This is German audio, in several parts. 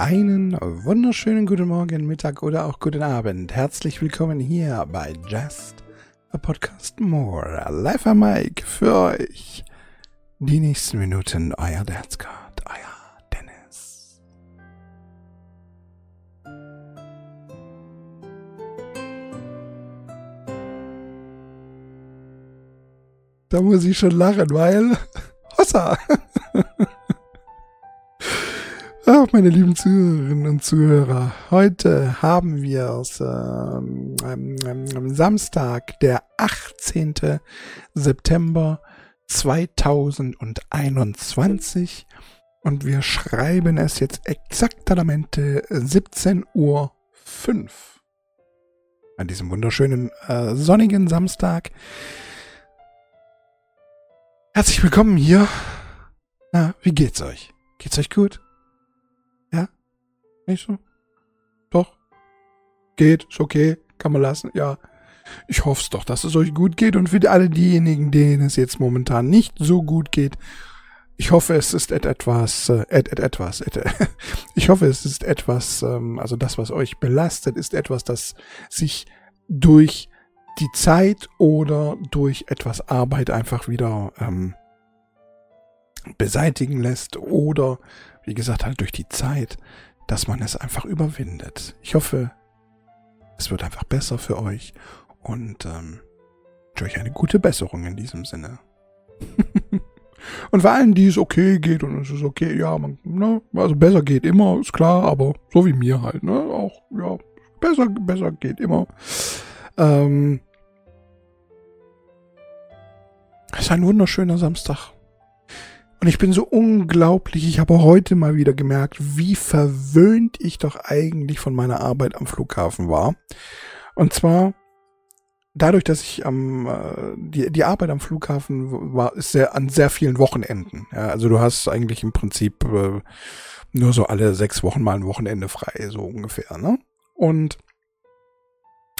Einen wunderschönen guten Morgen, Mittag oder auch guten Abend. Herzlich willkommen hier bei Just a Podcast More. Live am Mike für euch. Die nächsten Minuten, euer Dancecard, euer Dennis. Da muss ich schon lachen, weil Hossa! Meine lieben Zuhörerinnen und Zuhörer, heute haben wir es ähm, am Samstag, der 18. September 2021 und wir schreiben es jetzt exaktamente 17.05 Uhr an diesem wunderschönen äh, sonnigen Samstag. Herzlich willkommen hier. Na, wie geht's euch? Geht's euch gut? Nicht so? Doch? Geht, ist okay, kann man lassen, ja. Ich hoffe es doch, dass es euch gut geht und für alle diejenigen, denen es jetzt momentan nicht so gut geht, ich hoffe, es ist etwas, äh, et, et, etwas, et, ich hoffe, es ist etwas, ähm, also das, was euch belastet, ist etwas, das sich durch die Zeit oder durch etwas Arbeit einfach wieder ähm, beseitigen lässt oder, wie gesagt, halt durch die Zeit, dass man es einfach überwindet. Ich hoffe, es wird einfach besser für euch und ähm, euch eine gute Besserung in diesem Sinne. und vor allem, die es okay geht und es ist okay, ja, man, ne, also besser geht immer, ist klar, aber so wie mir halt, ne, auch, ja, besser, besser geht immer. Ähm, es ist ein wunderschöner Samstag. Und ich bin so unglaublich, ich habe heute mal wieder gemerkt, wie verwöhnt ich doch eigentlich von meiner Arbeit am Flughafen war. Und zwar dadurch, dass ich am äh, die, die Arbeit am Flughafen war, ist sehr an sehr vielen Wochenenden. Ja, also du hast eigentlich im Prinzip äh, nur so alle sechs Wochen mal ein Wochenende frei, so ungefähr, ne? Und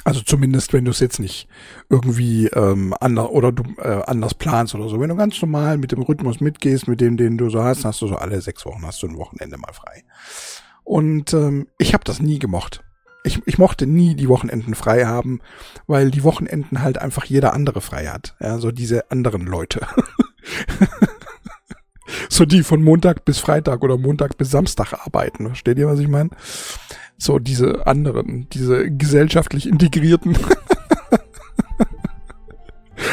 also zumindest, wenn du es jetzt nicht irgendwie ähm, anders oder du äh, anders planst oder so. Wenn du ganz normal mit dem Rhythmus mitgehst, mit dem, den du so hast, hast du so alle sechs Wochen hast du ein Wochenende mal frei. Und ähm, ich habe das nie gemocht. Ich, ich mochte nie die Wochenenden frei haben, weil die Wochenenden halt einfach jeder andere frei hat. Ja, so diese anderen Leute. so die von Montag bis Freitag oder Montag bis Samstag arbeiten. Versteht ihr, was ich meine? So diese anderen, diese gesellschaftlich integrierten.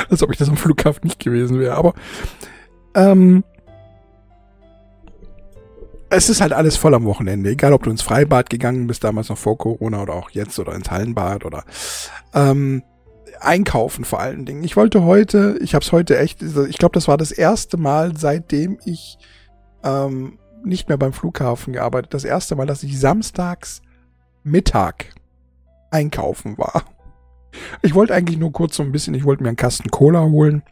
Als ob ich das am Flughafen nicht gewesen wäre. Aber ähm, es ist halt alles voll am Wochenende. Egal, ob du ins Freibad gegangen bist, damals noch vor Corona oder auch jetzt oder ins Hallenbad oder ähm, einkaufen vor allen Dingen. Ich wollte heute, ich habe es heute echt, ich glaube, das war das erste Mal, seitdem ich ähm, nicht mehr beim Flughafen gearbeitet, das erste Mal, dass ich samstags Mittag einkaufen war. Ich wollte eigentlich nur kurz so ein bisschen, ich wollte mir einen Kasten Cola holen,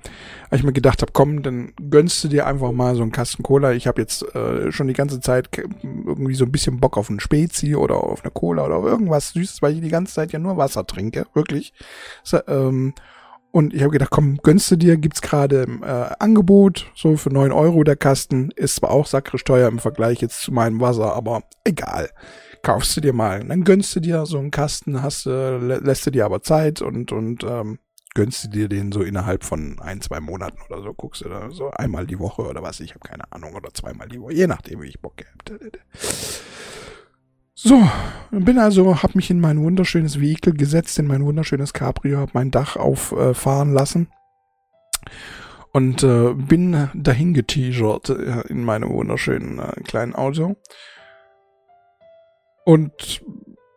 weil ich mir gedacht habe, komm, dann gönnst du dir einfach mal so einen Kasten Cola. Ich habe jetzt äh, schon die ganze Zeit irgendwie so ein bisschen Bock auf einen Spezi oder auf eine Cola oder irgendwas Süßes, weil ich die ganze Zeit ja nur Wasser trinke, wirklich. So, ähm, und ich habe gedacht, komm, gönnst du dir, gibt's gerade im äh, Angebot, so für neun Euro der Kasten. Ist zwar auch sakrisch teuer im Vergleich jetzt zu meinem Wasser, aber egal kaufst du dir mal. Dann gönnst du dir so einen Kasten, hast, äh, lässt du dir aber Zeit und, und ähm, gönnst du dir den so innerhalb von ein, zwei Monaten oder so, guckst du da so einmal die Woche oder was, ich habe keine Ahnung, oder zweimal die Woche, je nachdem, wie ich Bock habe. So, bin also, hab mich in mein wunderschönes Vehikel gesetzt, in mein wunderschönes Cabrio, hab mein Dach auffahren äh, lassen und äh, bin dahin geteasert äh, in meinem wunderschönen äh, kleinen Auto und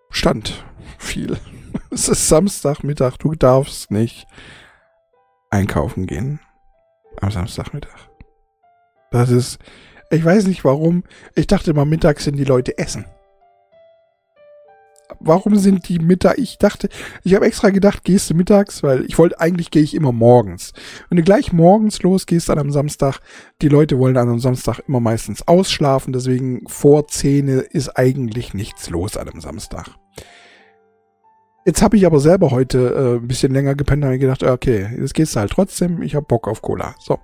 stand viel. Es ist Samstagmittag, du darfst nicht einkaufen gehen am Samstagmittag. Das ist, ich weiß nicht warum, ich dachte mal mittags sind die Leute essen warum sind die Mittag? Ich dachte, ich habe extra gedacht, gehst du mittags, weil ich wollte, eigentlich gehe ich immer morgens. Wenn du gleich morgens losgehst an einem Samstag, die Leute wollen an einem Samstag immer meistens ausschlafen, deswegen vor Zähne ist eigentlich nichts los an einem Samstag. Jetzt habe ich aber selber heute äh, ein bisschen länger gepennt und gedacht, okay, jetzt gehst du halt trotzdem, ich habe Bock auf Cola. So.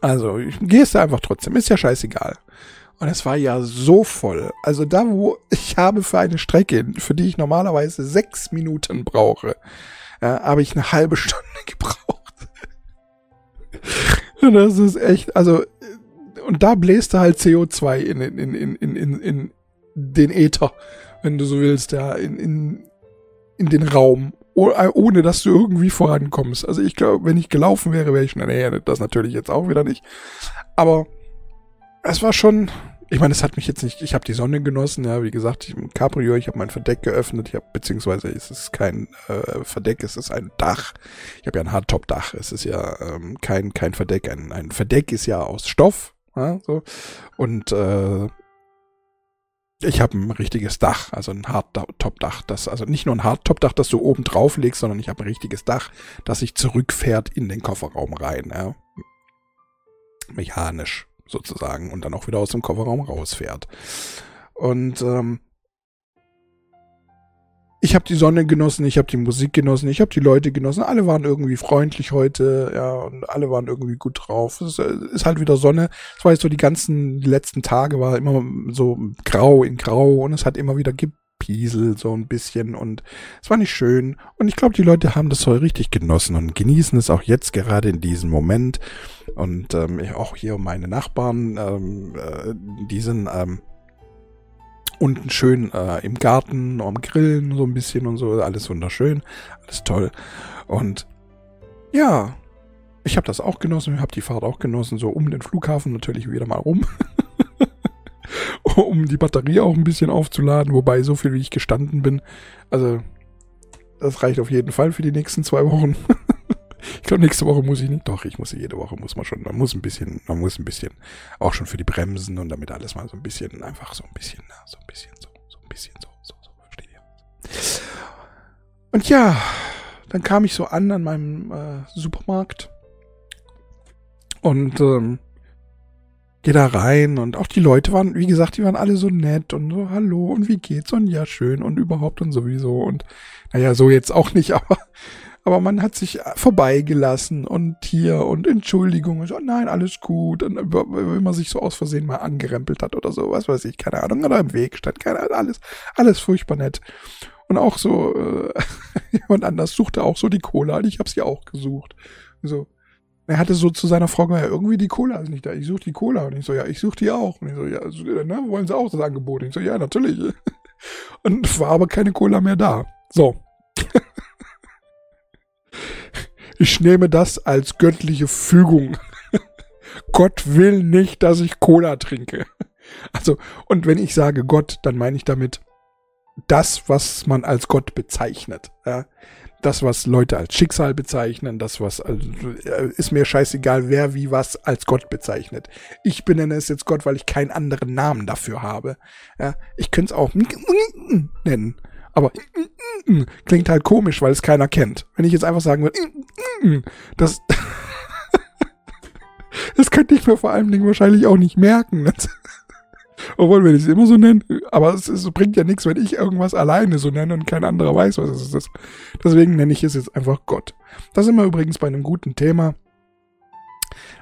Also, gehst du einfach trotzdem, ist ja scheißegal. Und es war ja so voll. Also da, wo ich habe für eine Strecke, für die ich normalerweise sechs Minuten brauche, ja, habe ich eine halbe Stunde gebraucht. Und das ist echt, also, und da bläst du halt CO2 in, in, in, in, in, in den Äther, wenn du so willst, ja, in, in, in den Raum, ohne dass du irgendwie vorankommst. Also ich glaube, wenn ich gelaufen wäre, wäre ich schon, nee, das natürlich jetzt auch wieder nicht. Aber es war schon, ich meine, es hat mich jetzt nicht, ich habe die Sonne genossen, ja, wie gesagt, ich im Cabrio, ich habe mein Verdeck geöffnet, ich habe, beziehungsweise es ist kein äh, Verdeck, es ist ein Dach. Ich habe ja ein Hardtop-Dach, es ist ja ähm, kein, kein Verdeck, ein, ein Verdeck ist ja aus Stoff, ja, so. Und äh, ich habe ein richtiges Dach, also ein Hardtop-Dach, das also nicht nur ein Hardtop-Dach, das du oben drauf legst, sondern ich habe ein richtiges Dach, das sich zurückfährt in den Kofferraum rein, ja. Mechanisch sozusagen und dann auch wieder aus dem Kofferraum rausfährt. Und ähm, ich habe die Sonne genossen, ich habe die Musik genossen, ich habe die Leute genossen. Alle waren irgendwie freundlich heute, ja, und alle waren irgendwie gut drauf. Es äh, ist halt wieder Sonne. Das war jetzt so die ganzen letzten Tage war immer so grau in grau und es hat immer wieder gepieselt so ein bisschen und es war nicht schön. Und ich glaube, die Leute haben das so richtig genossen und genießen es auch jetzt gerade in diesem Moment. Und ähm, auch hier meine Nachbarn, ähm, äh, die sind ähm, unten schön äh, im Garten, am Grillen so ein bisschen und so, alles wunderschön, alles toll. Und ja, ich habe das auch genossen, habe die Fahrt auch genossen, so um den Flughafen natürlich wieder mal rum. um die Batterie auch ein bisschen aufzuladen, wobei so viel wie ich gestanden bin, also das reicht auf jeden Fall für die nächsten zwei Wochen. Ich glaube, nächste Woche muss ich nicht. Doch, ich muss jede Woche muss man schon. Man muss ein bisschen, man muss ein bisschen auch schon für die Bremsen und damit alles mal so ein bisschen, einfach so ein bisschen, so ein bisschen, so, so ein bisschen, so, so, so, versteht ihr? Und ja, dann kam ich so an an meinem äh, Supermarkt und ähm, gehe da rein und auch die Leute waren, wie gesagt, die waren alle so nett und so, hallo und wie geht's und ja, schön und überhaupt und sowieso und naja, so jetzt auch nicht, aber aber man hat sich vorbeigelassen und hier und Entschuldigung und so, nein, alles gut. Und wenn man sich so aus Versehen mal angerempelt hat oder so, was weiß ich, keine Ahnung, oder im Weg stand, keine Ahnung, alles, alles furchtbar nett. Und auch so, äh, jemand anders suchte auch so die Cola und ich habe sie auch gesucht. So. Er hatte so zu seiner Frau gesagt, ja, irgendwie die Cola ist nicht da. Ich suche die Cola. Und ich so, ja, ich suche die auch. Und ich so, ja, also, ne, wollen sie auch das Angebot? Und ich so, ja, natürlich. Und war aber keine Cola mehr da. So. Ich nehme das als göttliche Fügung. Gott will nicht, dass ich Cola trinke. Also, und wenn ich sage Gott, dann meine ich damit das, was man als Gott bezeichnet. Ja? Das, was Leute als Schicksal bezeichnen, das, was also, ist mir scheißegal, wer wie was als Gott bezeichnet. Ich benenne es jetzt Gott, weil ich keinen anderen Namen dafür habe. Ja? Ich könnte es auch nennen. Aber klingt halt komisch, weil es keiner kennt. Wenn ich jetzt einfach sagen würde, das, das könnte ich mir vor allen Dingen wahrscheinlich auch nicht merken. Obwohl, wenn ich es immer so nenne, aber es, es, bringt ja nichts, wenn ich irgendwas alleine so nenne und kein anderer weiß, was es ist. Deswegen nenne ich es jetzt einfach Gott. Das sind wir übrigens bei einem guten Thema.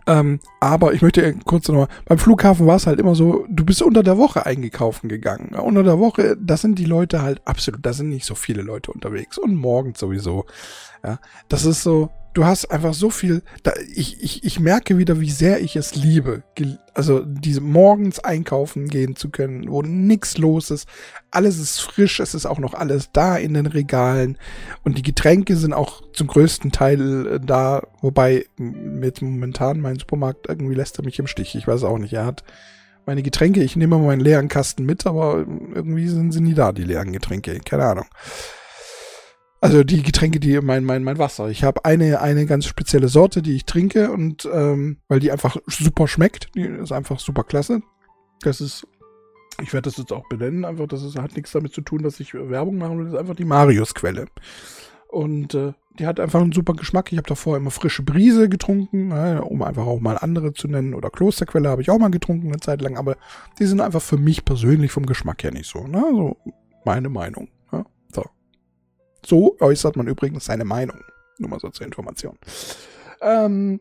Ähm, aber ich möchte kurz nochmal, beim Flughafen war es halt immer so, du bist unter der Woche eingekaufen gegangen. Unter der Woche, da sind die Leute halt absolut, da sind nicht so viele Leute unterwegs und morgens sowieso. Ja, das ist so, du hast einfach so viel, da, ich, ich, ich merke wieder, wie sehr ich es liebe, also diese morgens einkaufen gehen zu können, wo nichts los ist, alles ist frisch, es ist auch noch alles da in den Regalen. Und die Getränke sind auch zum größten Teil äh, da, wobei mit momentan mein Supermarkt irgendwie lässt er mich im Stich, ich weiß auch nicht, er hat meine Getränke, ich nehme meinen leeren Kasten mit, aber irgendwie sind sie nie da, die leeren Getränke, keine Ahnung. Also die Getränke, die mein mein mein Wasser. Ich habe eine eine ganz spezielle Sorte, die ich trinke und ähm, weil die einfach super schmeckt. Die ist einfach super klasse. Das ist ich werde das jetzt auch benennen, einfach das ist, hat nichts damit zu tun, dass ich Werbung machen will, das ist einfach die Marius Quelle. Und äh, die hat einfach einen super Geschmack. Ich habe davor immer frische Brise getrunken, äh, um einfach auch mal andere zu nennen. Oder Klosterquelle habe ich auch mal getrunken eine Zeit lang, aber die sind einfach für mich persönlich vom Geschmack her nicht so. Ne? So meine Meinung. So äußert man übrigens seine Meinung. Nur mal so zur Information. Ähm,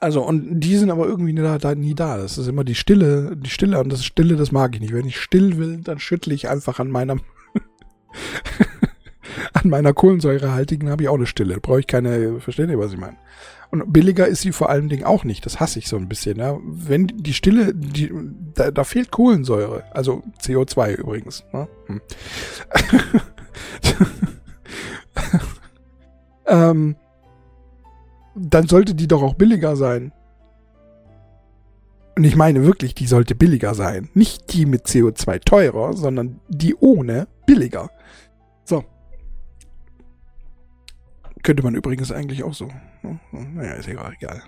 Also, und die sind aber irgendwie nie da, da, nie da. Das ist immer die Stille, die Stille, und das Stille, das mag ich nicht. Wenn ich still will, dann schüttle ich einfach an meinem, an meiner Kohlensäurehaltigen habe ich auch eine Stille. Brauche ich keine, versteht ihr, was ich meine? Und billiger ist sie vor allen Dingen auch nicht. Das hasse ich so ein bisschen. Ja. Wenn die Stille, die, da, da fehlt Kohlensäure. Also CO2 übrigens. Ne? Hm. ähm, dann sollte die doch auch billiger sein. Und ich meine wirklich, die sollte billiger sein. Nicht die mit CO2 teurer, sondern die ohne billiger. So. Könnte man übrigens eigentlich auch so. Naja, ist egal, egal.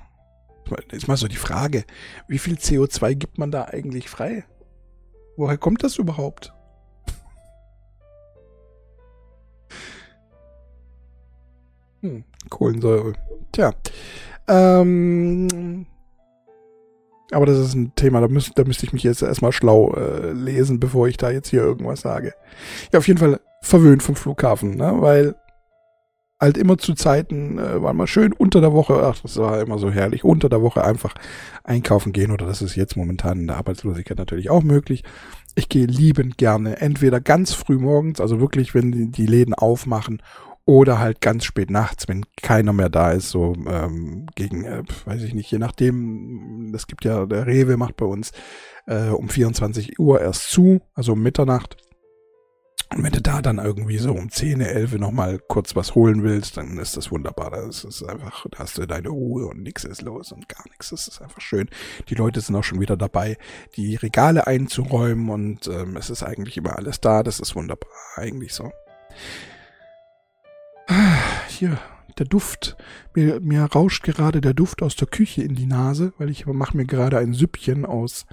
Ist mal so die Frage, wie viel CO2 gibt man da eigentlich frei? Woher kommt das überhaupt? Hm, Kohlensäure. Tja. Ähm, aber das ist ein Thema, da, müß, da müsste ich mich jetzt erstmal schlau äh, lesen, bevor ich da jetzt hier irgendwas sage. Ja, auf jeden Fall verwöhnt vom Flughafen, ne? weil halt immer zu Zeiten, äh, waren mal schön unter der Woche, ach, das war immer so herrlich, unter der Woche einfach einkaufen gehen oder das ist jetzt momentan in der Arbeitslosigkeit natürlich auch möglich. Ich gehe liebend gerne entweder ganz früh morgens, also wirklich, wenn die, die Läden aufmachen oder halt ganz spät nachts, wenn keiner mehr da ist, so ähm, gegen, äh, weiß ich nicht, je nachdem, es gibt ja, der Rewe macht bei uns äh, um 24 Uhr erst zu, also um Mitternacht. Und wenn du da dann irgendwie so um 10, 11 nochmal kurz was holen willst, dann ist das wunderbar. Das ist einfach, da hast du deine Ruhe und nichts ist los und gar nichts. Das ist einfach schön. Die Leute sind auch schon wieder dabei, die Regale einzuräumen und ähm, es ist eigentlich immer alles da. Das ist wunderbar, eigentlich so. Hier, der Duft. Mir, mir rauscht gerade der Duft aus der Küche in die Nase, weil ich mache mir gerade ein Süppchen aus,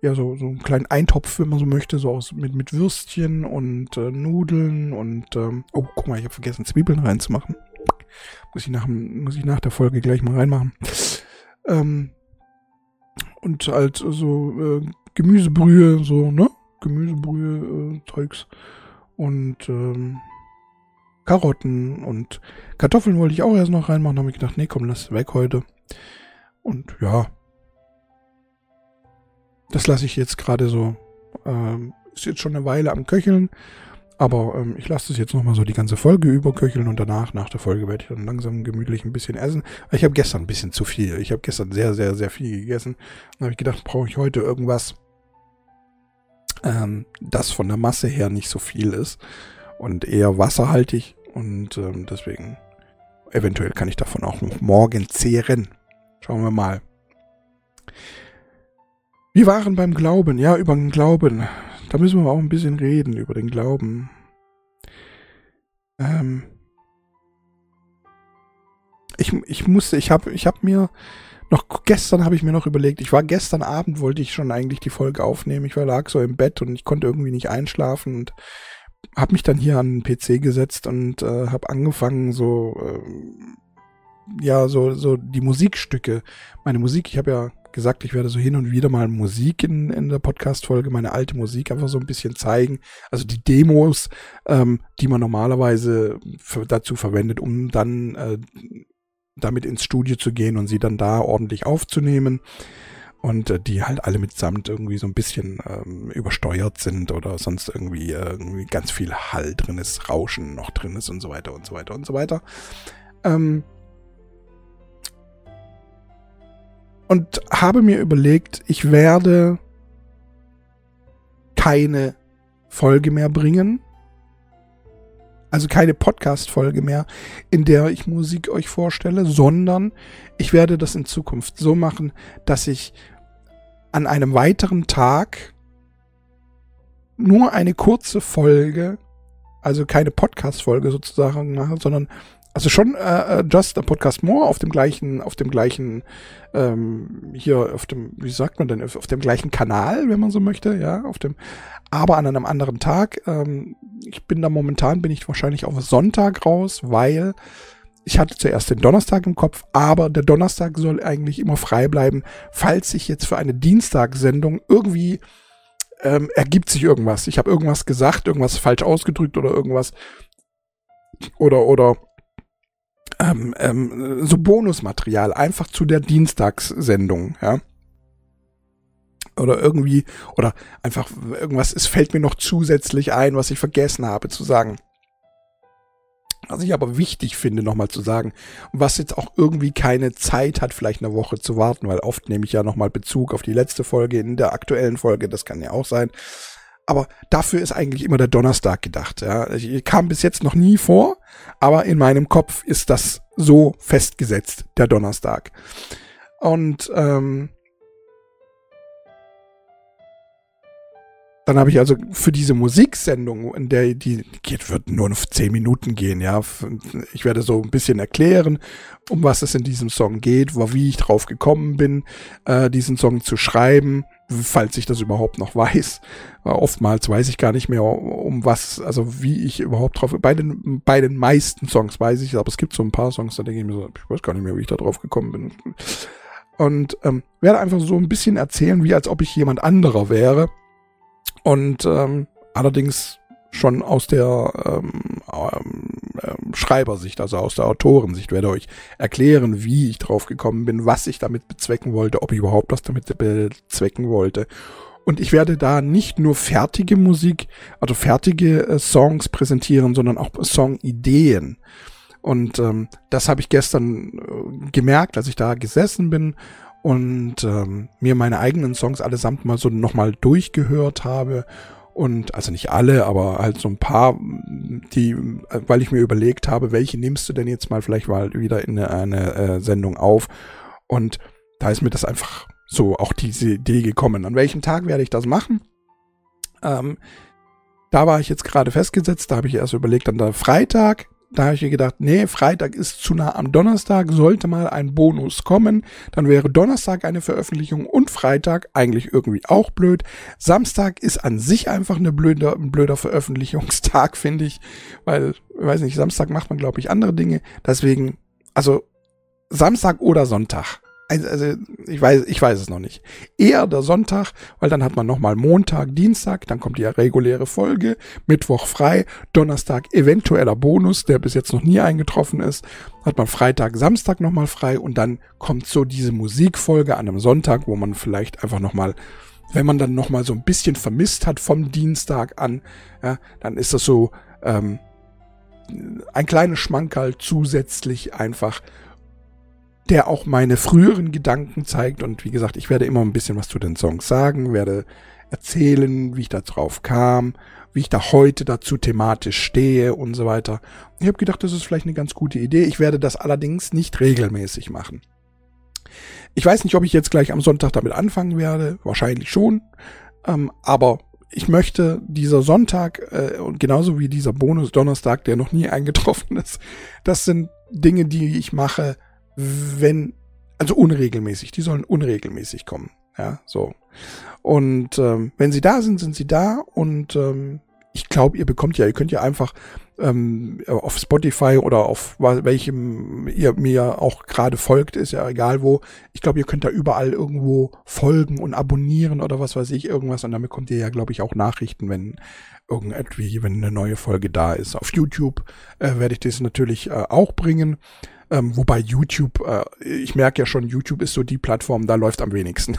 ja, so, so einen kleinen Eintopf, wenn man so möchte, so aus mit, mit Würstchen und äh, Nudeln und, ähm, oh, guck mal, ich habe vergessen, Zwiebeln reinzumachen. Muss ich nach, muss ich nach der Folge gleich mal reinmachen. Ähm, und halt so äh, Gemüsebrühe, so, ne? Gemüsebrühe, äh, Zeugs. Und, ähm, Karotten und Kartoffeln wollte ich auch erst noch reinmachen. Da habe ich gedacht, nee, komm, lass weg heute. Und ja, das lasse ich jetzt gerade so. Ähm, ist jetzt schon eine Weile am Köcheln. Aber ähm, ich lasse das jetzt nochmal so die ganze Folge überköcheln und danach, nach der Folge, werde ich dann langsam gemütlich ein bisschen essen. Ich habe gestern ein bisschen zu viel. Ich habe gestern sehr, sehr, sehr viel gegessen. Dann habe ich gedacht, brauche ich heute irgendwas, ähm, das von der Masse her nicht so viel ist und eher wasserhaltig. Und ähm, deswegen, eventuell kann ich davon auch noch morgen zehren. Schauen wir mal. Wir waren beim Glauben, ja, über den Glauben. Da müssen wir auch ein bisschen reden, über den Glauben. Ähm ich, ich musste, ich habe ich hab mir noch gestern habe ich mir noch überlegt, ich war gestern Abend, wollte ich schon eigentlich die Folge aufnehmen. Ich war lag so im Bett und ich konnte irgendwie nicht einschlafen und habe mich dann hier an den PC gesetzt und äh, habe angefangen so äh, ja so so die Musikstücke, meine Musik, ich habe ja gesagt, ich werde so hin und wieder mal Musik in, in der Podcast-Folge, meine alte Musik einfach so ein bisschen zeigen. Also die Demos, ähm, die man normalerweise für, dazu verwendet, um dann äh, damit ins Studio zu gehen und sie dann da ordentlich aufzunehmen und äh, die halt alle mitsamt irgendwie so ein bisschen ähm, übersteuert sind oder sonst irgendwie, äh, irgendwie ganz viel Hall drin ist, Rauschen noch drin ist und so weiter und so weiter und so weiter. Ähm, und habe mir überlegt, ich werde keine Folge mehr bringen. Also keine Podcast-Folge mehr, in der ich Musik euch vorstelle, sondern ich werde das in Zukunft so machen, dass ich an einem weiteren Tag nur eine kurze Folge, also keine Podcast-Folge sozusagen sondern also schon äh, äh, Just a Podcast More auf dem gleichen, auf dem gleichen, ähm, hier auf dem, wie sagt man denn, auf dem gleichen Kanal, wenn man so möchte, ja, auf dem, aber an einem anderen Tag. Ähm, ich bin da momentan, bin ich wahrscheinlich auf Sonntag raus, weil ich hatte zuerst den Donnerstag im Kopf, aber der Donnerstag soll eigentlich immer frei bleiben, falls sich jetzt für eine Dienstagssendung irgendwie ähm, ergibt sich irgendwas. Ich habe irgendwas gesagt, irgendwas falsch ausgedrückt oder irgendwas oder oder ähm, ähm, so Bonusmaterial einfach zu der Dienstagssendung, ja. Oder irgendwie, oder einfach irgendwas, es fällt mir noch zusätzlich ein, was ich vergessen habe zu sagen. Was ich aber wichtig finde, nochmal zu sagen, was jetzt auch irgendwie keine Zeit hat, vielleicht eine Woche zu warten, weil oft nehme ich ja nochmal Bezug auf die letzte Folge in der aktuellen Folge, das kann ja auch sein. Aber dafür ist eigentlich immer der Donnerstag gedacht. Ja. Ich kam bis jetzt noch nie vor, aber in meinem Kopf ist das so festgesetzt, der Donnerstag. Und ähm, Dann habe ich also für diese Musiksendung, in der die geht, wird nur noch zehn Minuten gehen, ja. Ich werde so ein bisschen erklären, um was es in diesem Song geht, wie ich drauf gekommen bin, äh, diesen Song zu schreiben, falls ich das überhaupt noch weiß. Oftmals weiß ich gar nicht mehr, um was, also wie ich überhaupt drauf, bei den, bei den meisten Songs weiß ich, aber es gibt so ein paar Songs, da denke ich mir so, ich weiß gar nicht mehr, wie ich da drauf gekommen bin. Und ähm, werde einfach so ein bisschen erzählen, wie als ob ich jemand anderer wäre und ähm, allerdings schon aus der ähm, ähm, Schreibersicht, also aus der Autorensicht, werde euch erklären, wie ich drauf gekommen bin, was ich damit bezwecken wollte, ob ich überhaupt was damit bezwecken wollte. Und ich werde da nicht nur fertige Musik, also fertige äh, Songs präsentieren, sondern auch Songideen. Und ähm, das habe ich gestern äh, gemerkt, als ich da gesessen bin und ähm, mir meine eigenen Songs allesamt mal so nochmal durchgehört habe. Und also nicht alle, aber halt so ein paar, die, weil ich mir überlegt habe, welche nimmst du denn jetzt mal? Vielleicht mal wieder in eine, eine äh, Sendung auf. Und da ist mir das einfach so auch diese Idee gekommen. An welchem Tag werde ich das machen? Ähm, da war ich jetzt gerade festgesetzt, da habe ich erst überlegt, an der Freitag, da habe ich mir gedacht, nee, Freitag ist zu nah am Donnerstag, sollte mal ein Bonus kommen. Dann wäre Donnerstag eine Veröffentlichung und Freitag eigentlich irgendwie auch blöd. Samstag ist an sich einfach eine blöde, ein blöder Veröffentlichungstag, finde ich. Weil, weiß nicht, Samstag macht man, glaube ich, andere Dinge. Deswegen, also Samstag oder Sonntag. Also, also ich weiß, ich weiß es noch nicht. Eher der Sonntag, weil dann hat man nochmal Montag, Dienstag, dann kommt die reguläre Folge, Mittwoch frei, Donnerstag eventueller Bonus, der bis jetzt noch nie eingetroffen ist, hat man Freitag, Samstag nochmal frei und dann kommt so diese Musikfolge an einem Sonntag, wo man vielleicht einfach nochmal wenn man dann nochmal so ein bisschen vermisst hat vom Dienstag an, ja, dann ist das so ähm, ein kleines Schmankerl zusätzlich einfach der auch meine früheren Gedanken zeigt. Und wie gesagt, ich werde immer ein bisschen was zu den Songs sagen, werde erzählen, wie ich da drauf kam, wie ich da heute dazu thematisch stehe und so weiter. Ich habe gedacht, das ist vielleicht eine ganz gute Idee. Ich werde das allerdings nicht regelmäßig machen. Ich weiß nicht, ob ich jetzt gleich am Sonntag damit anfangen werde. Wahrscheinlich schon. Ähm, aber ich möchte dieser Sonntag äh, und genauso wie dieser Bonus Donnerstag, der noch nie eingetroffen ist, das sind Dinge, die ich mache, wenn, also unregelmäßig, die sollen unregelmäßig kommen. Ja, so. Und ähm, wenn sie da sind, sind sie da und ähm, ich glaube, ihr bekommt ja, ihr könnt ja einfach ähm, auf Spotify oder auf welchem ihr mir auch gerade folgt, ist ja egal wo. Ich glaube, ihr könnt da überall irgendwo folgen und abonnieren oder was weiß ich, irgendwas. Und damit bekommt ihr ja, glaube ich, auch Nachrichten, wenn irgendwie, wenn eine neue Folge da ist. Auf YouTube äh, werde ich das natürlich äh, auch bringen. Ähm, wobei YouTube, äh, ich merke ja schon, YouTube ist so die Plattform, da läuft am wenigsten.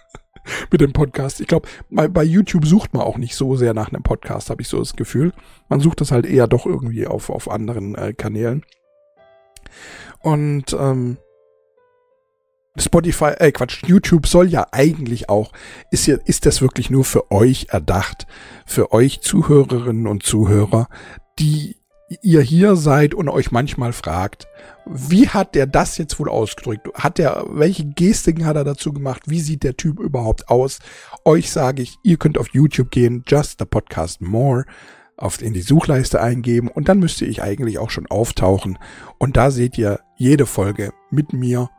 Mit dem Podcast. Ich glaube, bei, bei YouTube sucht man auch nicht so sehr nach einem Podcast, habe ich so das Gefühl. Man sucht das halt eher doch irgendwie auf, auf anderen äh, Kanälen. Und ähm, Spotify, äh Quatsch, YouTube soll ja eigentlich auch, ist ja, ist das wirklich nur für euch erdacht, für euch Zuhörerinnen und Zuhörer, die ihr hier seid und euch manchmal fragt, wie hat der das jetzt wohl ausgedrückt? Hat der, welche Gestiken hat er dazu gemacht? Wie sieht der Typ überhaupt aus? Euch sage ich, ihr könnt auf YouTube gehen, Just the Podcast More, auf, in die Suchleiste eingeben und dann müsste ich eigentlich auch schon auftauchen. Und da seht ihr jede Folge mit mir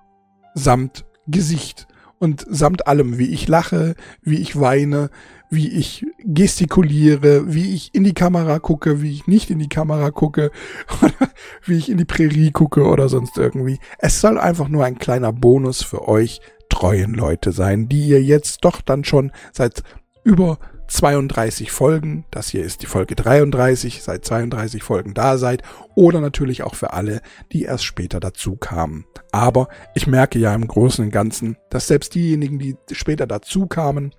samt Gesicht und samt allem, wie ich lache, wie ich weine, wie ich gestikuliere, wie ich in die Kamera gucke, wie ich nicht in die Kamera gucke, oder wie ich in die Prärie gucke oder sonst irgendwie. Es soll einfach nur ein kleiner Bonus für euch treuen Leute sein, die ihr jetzt doch dann schon seit über 32 Folgen. Das hier ist die Folge 33, seit 32 Folgen da seid. Oder natürlich auch für alle, die erst später dazu kamen. Aber ich merke ja im Großen und Ganzen, dass selbst diejenigen, die später dazu kamen,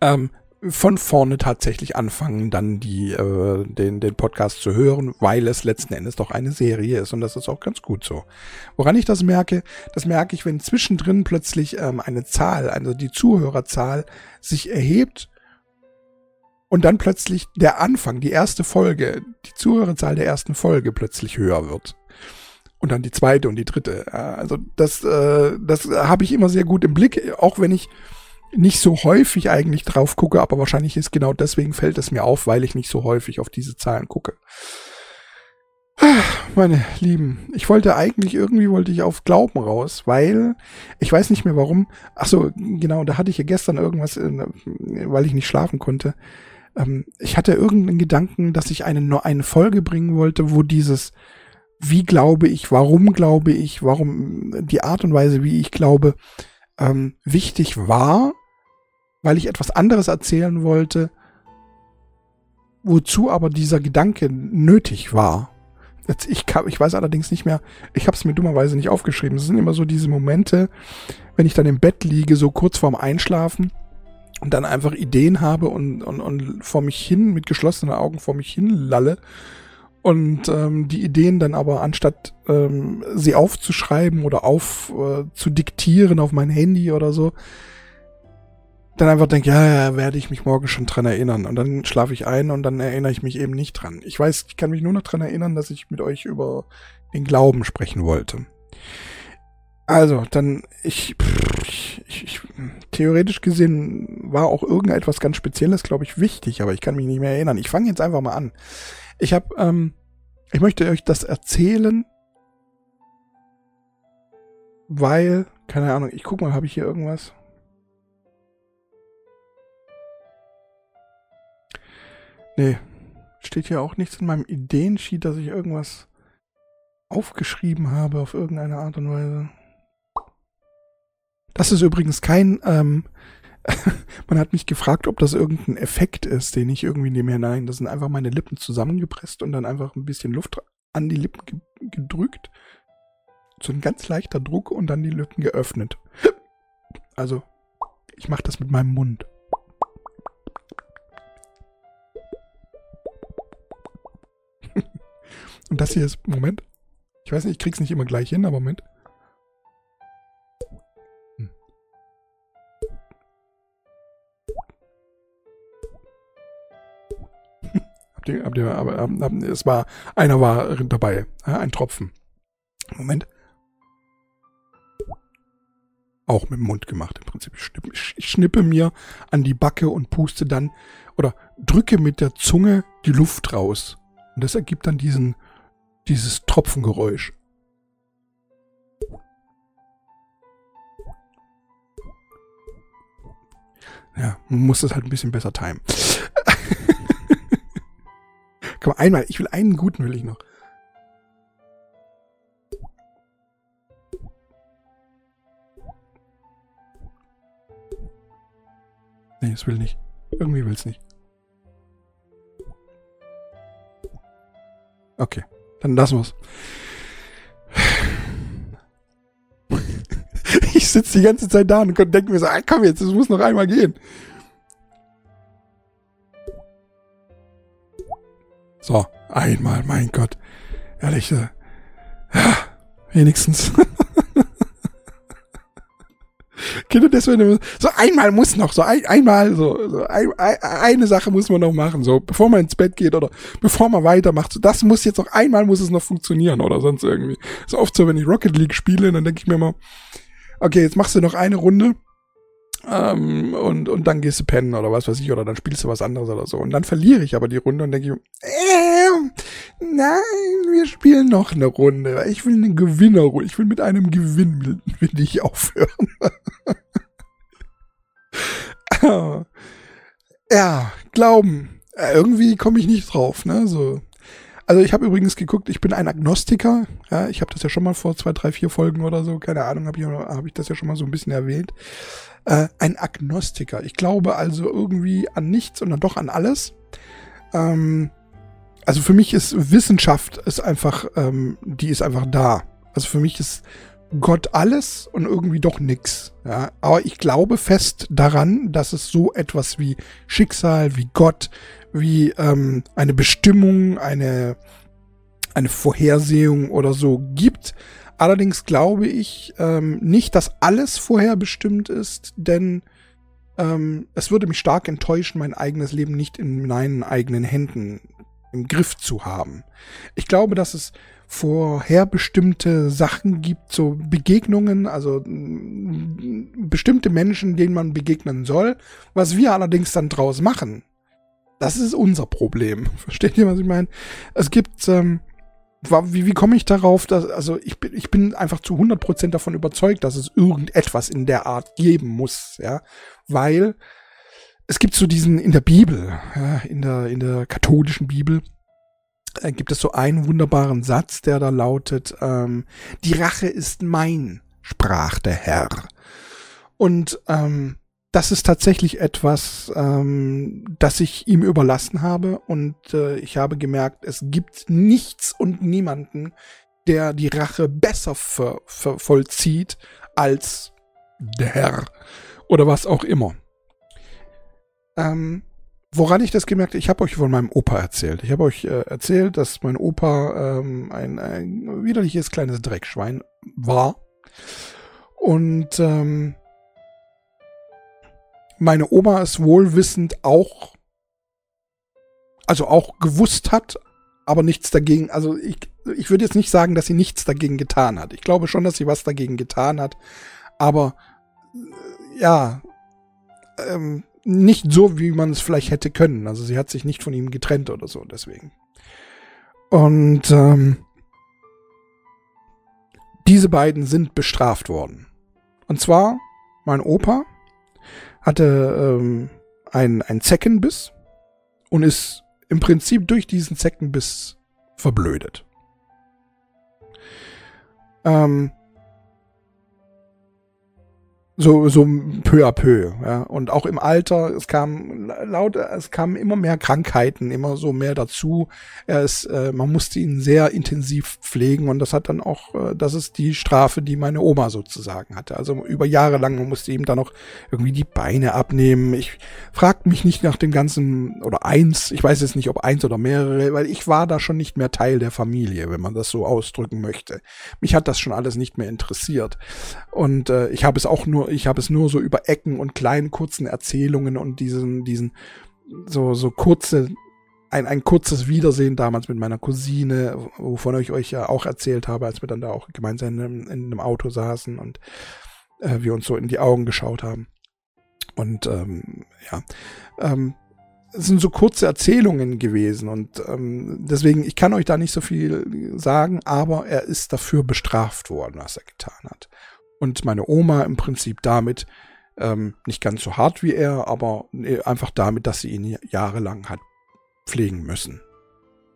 ähm, von vorne tatsächlich anfangen, dann die, äh, den, den Podcast zu hören, weil es letzten Endes doch eine Serie ist und das ist auch ganz gut so. Woran ich das merke, das merke ich, wenn zwischendrin plötzlich ähm, eine Zahl, also die Zuhörerzahl sich erhebt und dann plötzlich der Anfang, die erste Folge, die Zuhörerzahl der ersten Folge plötzlich höher wird. Und dann die zweite und die dritte. Also das, äh, das habe ich immer sehr gut im Blick, auch wenn ich nicht so häufig eigentlich drauf gucke, aber wahrscheinlich ist genau deswegen fällt es mir auf, weil ich nicht so häufig auf diese Zahlen gucke. Meine Lieben, ich wollte eigentlich, irgendwie wollte ich auf Glauben raus, weil ich weiß nicht mehr warum. Ach so, genau, da hatte ich ja gestern irgendwas, weil ich nicht schlafen konnte. Ähm, ich hatte irgendeinen Gedanken, dass ich eine, eine Folge bringen wollte, wo dieses, wie glaube ich, warum glaube ich, warum die Art und Weise, wie ich glaube, ähm, wichtig war weil ich etwas anderes erzählen wollte, wozu aber dieser Gedanke nötig war. Jetzt, ich, kann, ich weiß allerdings nicht mehr, ich habe es mir dummerweise nicht aufgeschrieben. Es sind immer so diese Momente, wenn ich dann im Bett liege, so kurz vorm Einschlafen und dann einfach Ideen habe und, und, und vor mich hin, mit geschlossenen Augen vor mich hin lalle und ähm, die Ideen dann aber anstatt ähm, sie aufzuschreiben oder auf äh, zu diktieren auf mein Handy oder so, dann einfach denke, ja, ja, werde ich mich morgen schon dran erinnern. Und dann schlafe ich ein und dann erinnere ich mich eben nicht dran. Ich weiß, ich kann mich nur noch dran erinnern, dass ich mit euch über den Glauben sprechen wollte. Also, dann, ich, ich, ich, theoretisch gesehen war auch irgendetwas ganz Spezielles, glaube ich, wichtig, aber ich kann mich nicht mehr erinnern. Ich fange jetzt einfach mal an. Ich habe, ähm, ich möchte euch das erzählen, weil, keine Ahnung, ich guck mal, habe ich hier irgendwas? Nee, steht hier auch nichts in meinem Ideensheet, dass ich irgendwas aufgeschrieben habe auf irgendeine Art und Weise. Das ist übrigens kein, ähm, man hat mich gefragt, ob das irgendein Effekt ist, den ich irgendwie nehme hinein. Das sind einfach meine Lippen zusammengepresst und dann einfach ein bisschen Luft an die Lippen ge gedrückt. So ein ganz leichter Druck und dann die Lippen geöffnet. Also, ich mache das mit meinem Mund. Und das hier ist, Moment. Ich weiß nicht, ich krieg's nicht immer gleich hin, aber Moment. Hm. habt ihr, habt ihr, aber, aber, es war, einer war dabei, ein Tropfen. Moment. Auch mit dem Mund gemacht im Prinzip. Ich schnippe mir an die Backe und puste dann oder drücke mit der Zunge die Luft raus. Und das ergibt dann diesen dieses Tropfengeräusch. Ja, man muss das halt ein bisschen besser timen. Komm, einmal, ich will einen guten will ich noch. Nee, es will nicht. Irgendwie will es nicht. Okay. Dann lassen wir's. Ich sitze die ganze Zeit da und denke mir so, ah, komm jetzt, es muss noch einmal gehen. So, einmal, mein Gott. Ehrlich, äh, ja, wenigstens. Kinder, deswegen so einmal muss noch, so ein, einmal, so, so ein, ein, eine Sache muss man noch machen, so bevor man ins Bett geht oder bevor man weitermacht. So, das muss jetzt noch einmal muss es noch funktionieren oder sonst irgendwie. So oft so, wenn ich Rocket League spiele, dann denke ich mir mal, okay, jetzt machst du noch eine Runde ähm, und, und dann gehst du pennen oder was weiß ich, oder dann spielst du was anderes oder so. Und dann verliere ich aber die Runde und denke ich, äh, nein, wir spielen noch eine Runde. Ich will eine Gewinnerrunde. Ich will mit einem Gewinn will ich aufhören. ja, glauben. Irgendwie komme ich nicht drauf, ne? So. Also ich habe übrigens geguckt, ich bin ein Agnostiker. Ja, ich habe das ja schon mal vor zwei, drei, vier Folgen oder so, keine Ahnung, habe ich, hab ich das ja schon mal so ein bisschen erwähnt. Äh, ein Agnostiker. Ich glaube also irgendwie an nichts und dann doch an alles. Ähm, also für mich ist Wissenschaft ist einfach, ähm, die ist einfach da. Also für mich ist Gott alles und irgendwie doch nix. Ja, aber ich glaube fest daran, dass es so etwas wie Schicksal, wie Gott, wie ähm, eine Bestimmung, eine, eine Vorhersehung oder so gibt. Allerdings glaube ich ähm, nicht, dass alles vorherbestimmt ist, denn ähm, es würde mich stark enttäuschen, mein eigenes Leben nicht in meinen eigenen Händen im Griff zu haben. Ich glaube, dass es vorherbestimmte Sachen gibt, so Begegnungen, also mm, bestimmte Menschen, denen man begegnen soll. Was wir allerdings dann draus machen, das ist unser Problem. Versteht ihr, was ich meine? Es gibt, ähm, wie, wie komme ich darauf, dass, also ich bin, ich bin einfach zu 100% davon überzeugt, dass es irgendetwas in der Art geben muss, ja, weil es gibt so diesen, in der Bibel, ja, in der, in der katholischen Bibel, äh, gibt es so einen wunderbaren Satz, der da lautet, ähm, die Rache ist mein, sprach der Herr. Und ähm, das ist tatsächlich etwas, ähm, das ich ihm überlassen habe. Und äh, ich habe gemerkt, es gibt nichts und niemanden, der die Rache besser ver ver vollzieht als der Herr. Oder was auch immer. Ähm, woran ich das gemerkt habe, ich habe euch von meinem Opa erzählt. Ich habe euch äh, erzählt, dass mein Opa ähm, ein, ein widerliches kleines Dreckschwein war. Und ähm, meine Oma es wohlwissend auch, also auch gewusst hat, aber nichts dagegen, also ich, ich würde jetzt nicht sagen, dass sie nichts dagegen getan hat. Ich glaube schon, dass sie was dagegen getan hat, aber äh, ja, ähm, nicht so, wie man es vielleicht hätte können. Also sie hat sich nicht von ihm getrennt oder so, deswegen. Und ähm, diese beiden sind bestraft worden. Und zwar mein Opa hatte ähm, einen, einen Zeckenbiss und ist im Prinzip durch diesen Zeckenbiss verblödet. Ähm, so, so peu à peu, ja. Und auch im Alter, es kam laut, es kamen immer mehr Krankheiten, immer so mehr dazu. Er ist, äh, man musste ihn sehr intensiv pflegen und das hat dann auch, äh, das ist die Strafe, die meine Oma sozusagen hatte. Also über Jahre lang, man musste ihm dann noch irgendwie die Beine abnehmen. Ich frag mich nicht nach dem ganzen, oder eins, ich weiß jetzt nicht, ob eins oder mehrere, weil ich war da schon nicht mehr Teil der Familie, wenn man das so ausdrücken möchte. Mich hat das schon alles nicht mehr interessiert. Und äh, ich habe es auch nur ich habe es nur so über Ecken und kleinen kurzen Erzählungen und diesen, diesen so, so kurze, ein, ein kurzes Wiedersehen damals mit meiner Cousine, wovon ich euch ja auch erzählt habe, als wir dann da auch gemeinsam in, in einem Auto saßen und äh, wir uns so in die Augen geschaut haben. Und ähm, ja, ähm, es sind so kurze Erzählungen gewesen und ähm, deswegen, ich kann euch da nicht so viel sagen, aber er ist dafür bestraft worden, was er getan hat und meine Oma im Prinzip damit, ähm, nicht ganz so hart wie er, aber einfach damit, dass sie ihn jahrelang hat pflegen müssen.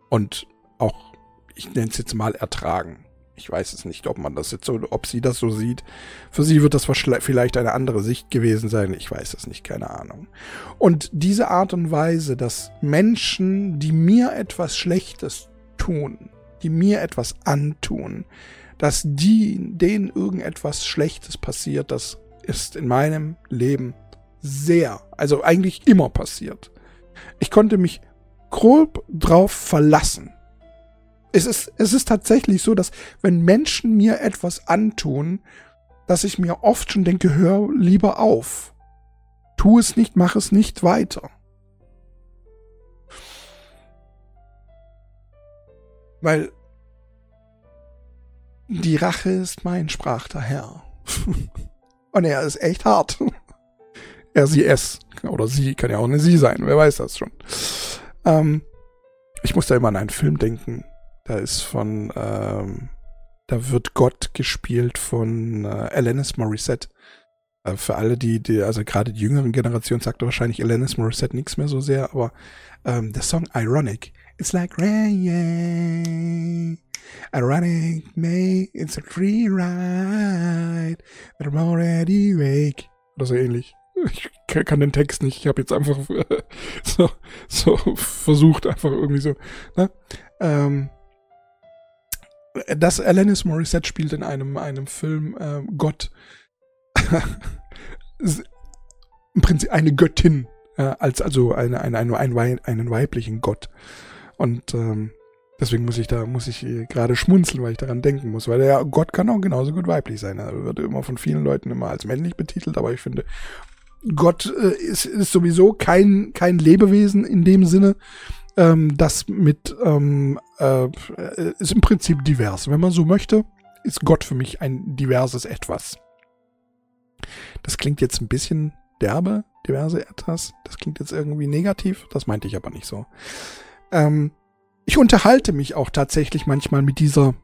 Und auch, ich nenne es jetzt mal ertragen. Ich weiß es nicht, ob man das jetzt so, ob sie das so sieht. Für sie wird das vielleicht eine andere Sicht gewesen sein. Ich weiß es nicht, keine Ahnung. Und diese Art und Weise, dass Menschen, die mir etwas Schlechtes tun, die mir etwas antun, dass die, denen irgendetwas Schlechtes passiert, das ist in meinem Leben sehr, also eigentlich immer passiert. Ich konnte mich grob drauf verlassen. Es ist, es ist tatsächlich so, dass wenn Menschen mir etwas antun, dass ich mir oft schon denke, hör lieber auf. Tu es nicht, mach es nicht weiter. Weil die Rache ist mein, sprach der Herr. Und er ist echt hart. er, sie, es. Oder sie, kann ja auch eine sie sein, wer weiß das schon. Ähm, ich muss da immer an einen Film denken. Da ist von, ähm, da wird Gott gespielt von äh, Alanis Morissette. Äh, für alle, die, die also gerade die jüngeren Generation sagt wahrscheinlich Alanis Morissette nichts mehr so sehr, aber ähm, der Song Ironic It's like rain. A running May, it's a free ride. But I'm already awake. Oder so ähnlich. Ich kann den Text nicht. Ich habe jetzt einfach so, so versucht, einfach irgendwie so. Ne? Ähm, das Alanis Morissette spielt in einem, einem Film äh, Gott. Im Prinzip eine Göttin. Äh, als also eine, eine, eine, einen, einen weiblichen Gott. Und ähm, deswegen muss ich da, muss ich gerade schmunzeln, weil ich daran denken muss. Weil der Gott kann auch genauso gut weiblich sein. Er wird immer von vielen Leuten immer als männlich betitelt, aber ich finde, Gott äh, ist, ist sowieso kein, kein Lebewesen in dem Sinne. Ähm, das mit ähm, äh, ist im Prinzip divers. Wenn man so möchte, ist Gott für mich ein diverses Etwas. Das klingt jetzt ein bisschen derbe, diverse Etwas. Das klingt jetzt irgendwie negativ. Das meinte ich aber nicht so. Ähm, ich unterhalte mich auch tatsächlich manchmal mit dieser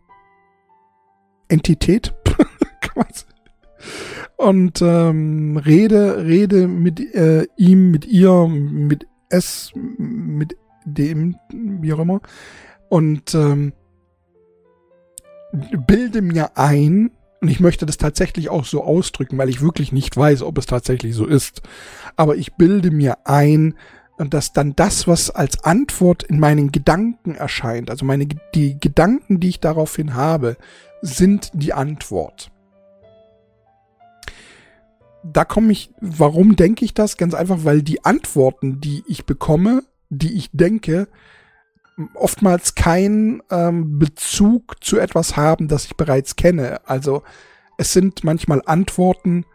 Entität. und ähm, rede, rede mit äh, ihm, mit ihr, mit es, mit dem, wie auch immer. Und ähm, bilde mir ein, und ich möchte das tatsächlich auch so ausdrücken, weil ich wirklich nicht weiß, ob es tatsächlich so ist. Aber ich bilde mir ein, dass dann das, was als Antwort in meinen Gedanken erscheint, also meine, die Gedanken, die ich daraufhin habe, sind die Antwort da komme ich, warum denke ich das? Ganz einfach, weil die Antworten, die ich bekomme, die ich denke, oftmals keinen ähm, Bezug zu etwas haben, das ich bereits kenne. Also es sind manchmal Antworten,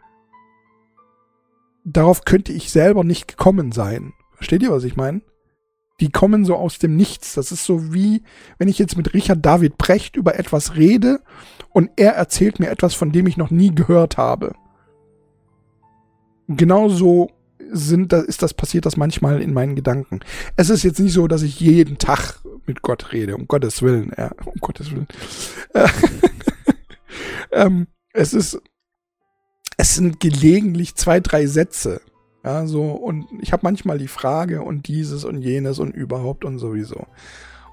darauf könnte ich selber nicht gekommen sein. Versteht ihr, was ich meine? Die kommen so aus dem Nichts. Das ist so wie, wenn ich jetzt mit Richard David Brecht über etwas rede und er erzählt mir etwas, von dem ich noch nie gehört habe genauso sind, da ist das passiert das manchmal in meinen Gedanken. Es ist jetzt nicht so, dass ich jeden Tag mit Gott rede, um Gottes Willen, ja, um Gottes Willen. ähm, es ist, es sind gelegentlich zwei, drei Sätze, ja, so, und ich habe manchmal die Frage und dieses und jenes und überhaupt und sowieso.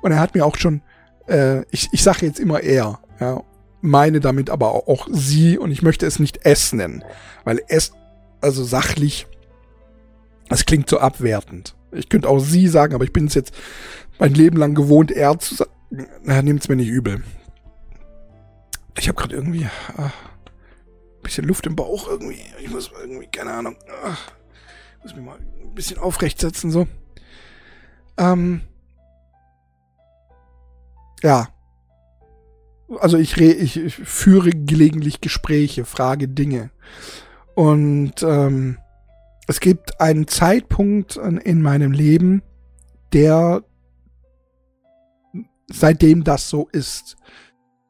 Und er hat mir auch schon, äh, ich, ich sage jetzt immer er, ja, meine damit aber auch sie und ich möchte es nicht es nennen, weil es also sachlich, das klingt so abwertend. Ich könnte auch sie sagen, aber ich bin es jetzt mein Leben lang gewohnt, er zu sagen. Na, nehmt's mir nicht übel. Ich habe gerade irgendwie ach, bisschen Luft im Bauch irgendwie. Ich muss irgendwie, keine Ahnung. Ach, muss mich mal ein bisschen aufrecht setzen, so. Ähm. Ja. Also ich, re ich, führe gelegentlich Gespräche, frage Dinge. Und ähm, es gibt einen Zeitpunkt in meinem Leben, der seitdem das so ist.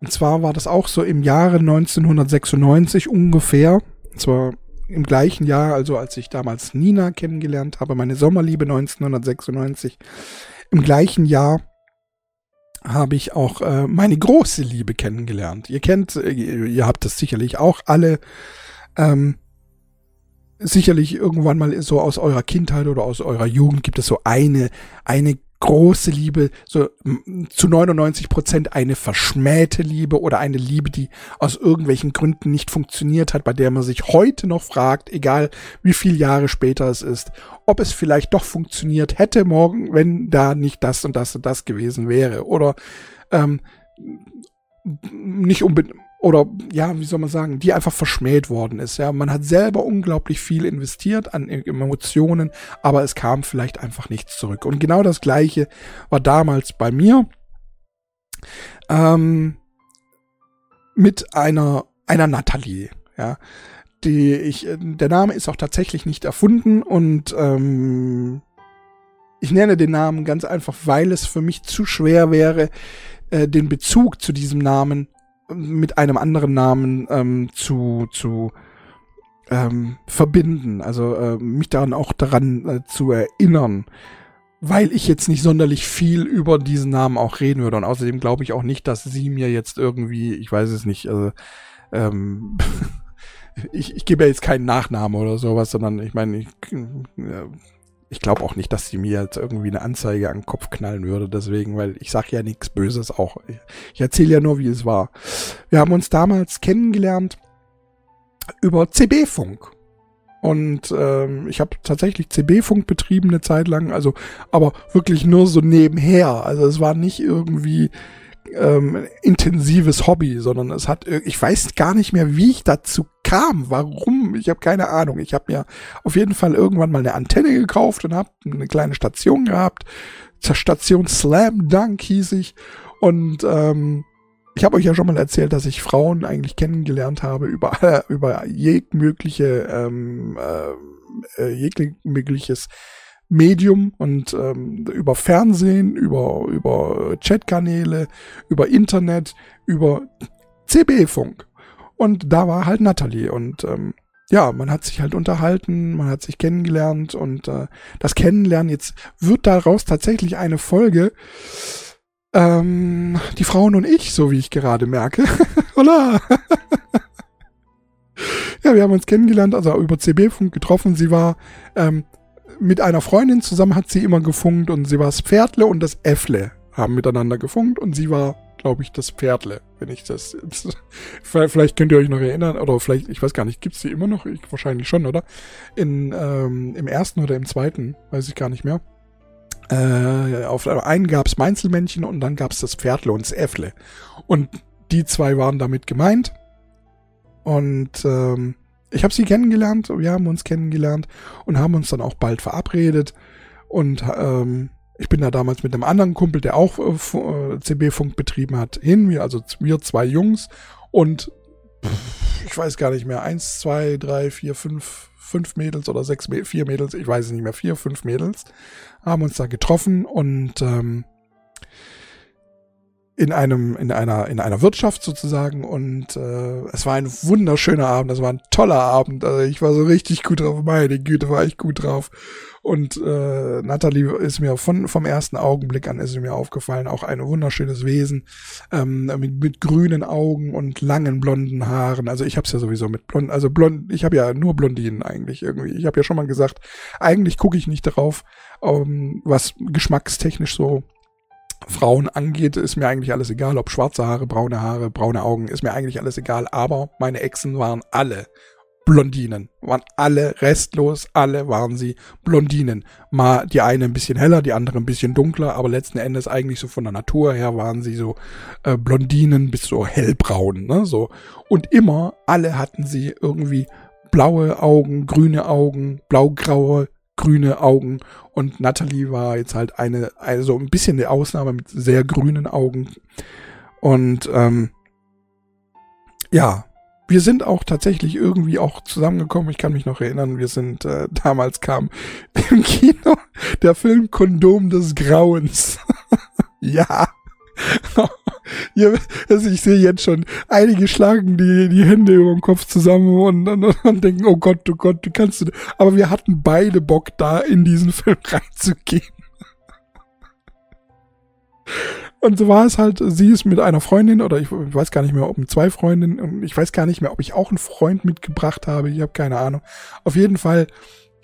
Und zwar war das auch so im Jahre 1996 ungefähr. Und zwar im gleichen Jahr, also als ich damals Nina kennengelernt habe, meine Sommerliebe 1996. Im gleichen Jahr habe ich auch äh, meine große Liebe kennengelernt. Ihr kennt, äh, ihr habt das sicherlich auch alle. Ähm, sicherlich irgendwann mal so aus eurer Kindheit oder aus eurer Jugend gibt es so eine, eine große Liebe, so zu 99 Prozent eine verschmähte Liebe oder eine Liebe, die aus irgendwelchen Gründen nicht funktioniert hat, bei der man sich heute noch fragt, egal wie viele Jahre später es ist, ob es vielleicht doch funktioniert hätte morgen, wenn da nicht das und das und das gewesen wäre oder ähm, nicht unbedingt oder ja, wie soll man sagen, die einfach verschmäht worden ist. Ja, man hat selber unglaublich viel investiert an e-, Emotionen, aber es kam vielleicht einfach nichts zurück. Und genau das Gleiche war damals bei mir ähm, mit einer einer Natalie. Ja, die ich, der Name ist auch tatsächlich nicht erfunden und ähm, ich nenne den Namen ganz einfach, weil es für mich zu schwer wäre, äh, den Bezug zu diesem Namen mit einem anderen Namen ähm, zu, zu ähm, verbinden, also äh, mich daran auch daran äh, zu erinnern, weil ich jetzt nicht sonderlich viel über diesen Namen auch reden würde. Und außerdem glaube ich auch nicht, dass sie mir jetzt irgendwie, ich weiß es nicht, also ähm, ich, ich gebe ja jetzt keinen Nachnamen oder sowas, sondern ich meine, ich, äh, ich glaube auch nicht, dass sie mir jetzt irgendwie eine Anzeige an den Kopf knallen würde, deswegen, weil ich sage ja nichts Böses auch. Ich erzähle ja nur, wie es war. Wir haben uns damals kennengelernt über CB-Funk. Und ähm, ich habe tatsächlich CB-Funk betrieben eine Zeit lang, also aber wirklich nur so nebenher. Also es war nicht irgendwie ähm, intensives Hobby, sondern es hat, ich weiß gar nicht mehr, wie ich dazu kam, warum, ich habe keine Ahnung. Ich habe mir auf jeden Fall irgendwann mal eine Antenne gekauft und habe eine kleine Station gehabt. Station Slam Dunk hieß ich und ähm, ich habe euch ja schon mal erzählt, dass ich Frauen eigentlich kennengelernt habe über über jegliche ähm, äh, jegliches Medium und ähm, über Fernsehen, über, über Chatkanäle, über Internet, über CB-Funk. Und da war halt Natalie und ähm, ja, man hat sich halt unterhalten, man hat sich kennengelernt und äh, das Kennenlernen, jetzt wird daraus tatsächlich eine Folge, ähm, die Frauen und ich, so wie ich gerade merke. Hola! ja, wir haben uns kennengelernt, also über CB-Funk getroffen. Sie war ähm, mit einer Freundin zusammen hat sie immer gefunkt und sie war das Pferdle und das Äffle haben miteinander gefunkt und sie war, glaube ich, das Pferdle, wenn ich das vielleicht könnt ihr euch noch erinnern oder vielleicht, ich weiß gar nicht, gibt's die immer noch? Ich, wahrscheinlich schon, oder? In, ähm, Im ersten oder im zweiten, weiß ich gar nicht mehr. Äh, auf einen gab's Meinzelmännchen und dann gab's das Pferdle und das Äffle. Und die zwei waren damit gemeint. Und ähm, ich habe sie kennengelernt, wir haben uns kennengelernt und haben uns dann auch bald verabredet. Und ähm, ich bin da damals mit einem anderen Kumpel, der auch äh, äh CB-Funk betrieben hat, hin. Wir, also wir zwei Jungs und ich weiß gar nicht mehr, eins, zwei, drei, vier, fünf, fünf Mädels oder sechs, vier Mädels, ich weiß es nicht mehr, vier, fünf Mädels, haben uns da getroffen und ähm, in einem in einer in einer Wirtschaft sozusagen. Und äh, es war ein wunderschöner Abend, es war ein toller Abend, also ich war so richtig gut drauf, meine Güte, war ich gut drauf. Und äh, Natalie ist mir von vom ersten Augenblick an ist sie mir aufgefallen, auch ein wunderschönes Wesen ähm, mit, mit grünen Augen und langen blonden Haaren, also ich habe es ja sowieso mit blond, also blond, ich habe ja nur Blondinen eigentlich irgendwie, ich habe ja schon mal gesagt, eigentlich gucke ich nicht darauf, um, was geschmackstechnisch so Frauen angeht, ist mir eigentlich alles egal, ob schwarze Haare, braune Haare, braune Augen, ist mir eigentlich alles egal. Aber meine Exen waren alle Blondinen, waren alle restlos, alle waren sie Blondinen. Mal die eine ein bisschen heller, die andere ein bisschen dunkler, aber letzten Endes eigentlich so von der Natur her waren sie so äh, Blondinen bis so hellbraun, ne, so. Und immer alle hatten sie irgendwie blaue Augen, grüne Augen, blaugraue, grüne Augen und Natalie war jetzt halt eine, also ein bisschen eine Ausnahme mit sehr grünen Augen. Und ähm, ja, wir sind auch tatsächlich irgendwie auch zusammengekommen. Ich kann mich noch erinnern, wir sind äh, damals kam im Kino der Film Kondom des Grauens. ja. Also ich sehe jetzt schon, einige schlagen die, die Hände über den Kopf zusammen und, und, und denken, oh Gott, oh Gott, du kannst du. Aber wir hatten beide Bock, da in diesen Film reinzugehen. Und so war es halt, sie ist mit einer Freundin oder ich weiß gar nicht mehr, ob mit zwei Freundinnen, ich weiß gar nicht mehr, ob ich auch einen Freund mitgebracht habe, ich habe keine Ahnung. Auf jeden Fall